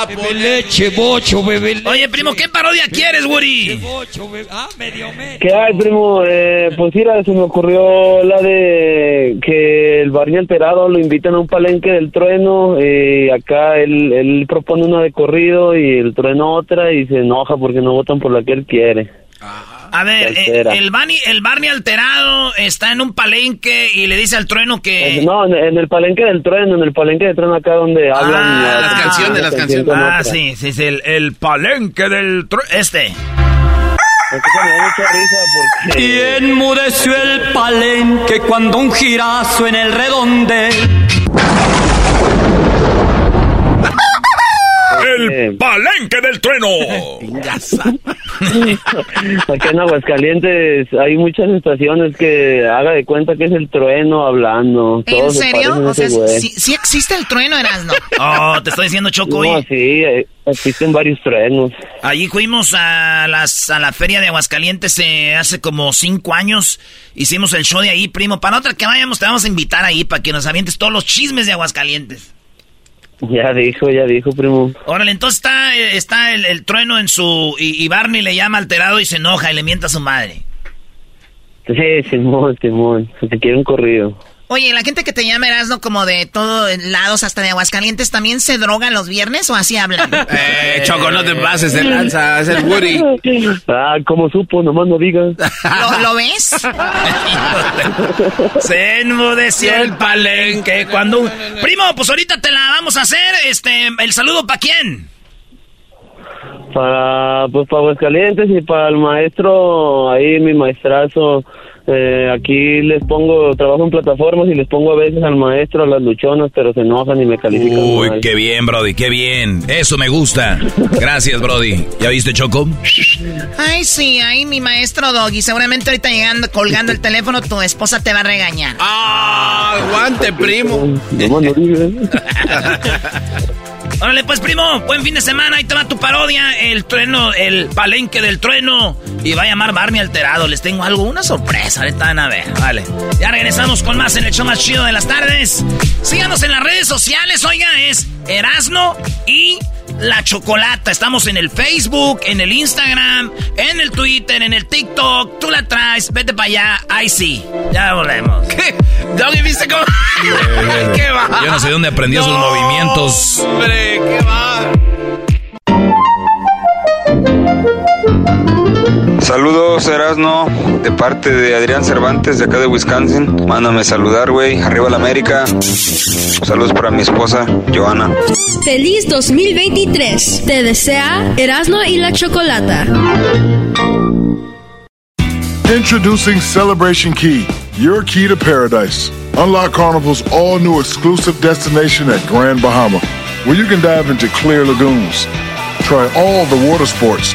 Bebe leche, bocho, bebe leche. Oye, primo, ¿qué parodia quieres, Guri? Bocho, bebe- Ah, medio metro. ¿Qué hay, primo? Eh, pues mira, se me ocurrió la de que el Barney alterado lo invitan a un palenque del trueno y acá él, él propone una de corrido y el trueno otra y se enoja porque no votan por la que él quiere. A ver, eh, el, Barney, el Barney alterado está en un palenque y le dice al trueno que... No, en, en el palenque del trueno, en el palenque del trueno acá donde hablan... Ah, las canciones, las canciones. Ah, otra. sí, sí, sí, el, el palenque del trueno... Este. Es que me da mucha risa porque... Y enmudeció el palenque cuando un girazo en el redonde. El palenque del trueno. Aquí en Aguascalientes hay muchas estaciones que haga de cuenta que es el trueno hablando. ¿En Todos serio? O sea, sí, sí existe el trueno, Erasno. Oh, te estoy diciendo, Choco. No, sí, eh, existen varios truenos. Allí fuimos a, las, a la feria de Aguascalientes eh, hace como cinco años. Hicimos el show de ahí, primo. Para otra que vayamos, te vamos a invitar ahí para que nos avientes todos los chismes de Aguascalientes. Ya dijo, ya dijo, primo. Órale, entonces está, eh, está el, el trueno en su... Y, y Barney le llama alterado y se enoja y le mienta a su madre. Sí, Simón, Simón. Se te quiere un corrido. Oye, la gente que te llama Erasno como de todos lados, hasta de Aguascalientes, ¿también se drogan los viernes o así hablan? Eh, Choco, no te pases de lanza, es el Woody. Ah, ¿cómo supo? Nomás no digas. ¿Lo, lo ves? Se enmudeció el palenque cuando... un- Primo, pues ahorita te la vamos a hacer. Este, el saludo para quién. Para, pues, para Aguascalientes y para el maestro, ahí mi maestrazo. Eh, aquí les pongo, trabajo en plataformas y les pongo a veces al maestro, a las luchonas, pero se enojan y me califican Uy, mal. qué bien, Brody, qué bien. Eso me gusta. Gracias, Brody. ¿Ya viste, Choco? Ay, sí, ay, mi maestro Doggy. Seguramente ahorita llegando, colgando el teléfono, tu esposa te va a regañar. ¡Ah! ¡Aguante, primo! Órale, pues, primo, buen fin de semana. Ahí te va tu parodia, el trueno, el palenque del trueno. Y va a llamar Barney alterado. Les tengo algo, una sorpresa. Ahorita van a ver, vale. Ya regresamos con más en el show más chido de las tardes. Síganos en las redes sociales, oiga, es Erasno y La Chocolata. Estamos en el Facebook, en el Instagram, en el Twitter, en el TikTok. Tú la traes, vete para allá. Ahí sí. Ya volvemos. ¿Qué? Doggy, ¿viste cómo? ¿Qué va? Yo no sé dónde aprendió sus movimientos. Hombre, ¿qué va? Saludos, Erasno, de parte de Adrián Cervantes, de acá de Wisconsin. Mándame saludar, güey. Arriba la América. Saludos para mi esposa, Joana. Feliz 2023. Te desea Erasmo y la Chocolata. Introducing Celebration Key, your key to paradise. Unlock Carnival's all new exclusive destination at Grand Bahama, where you can dive into clear lagoons, try all the water sports,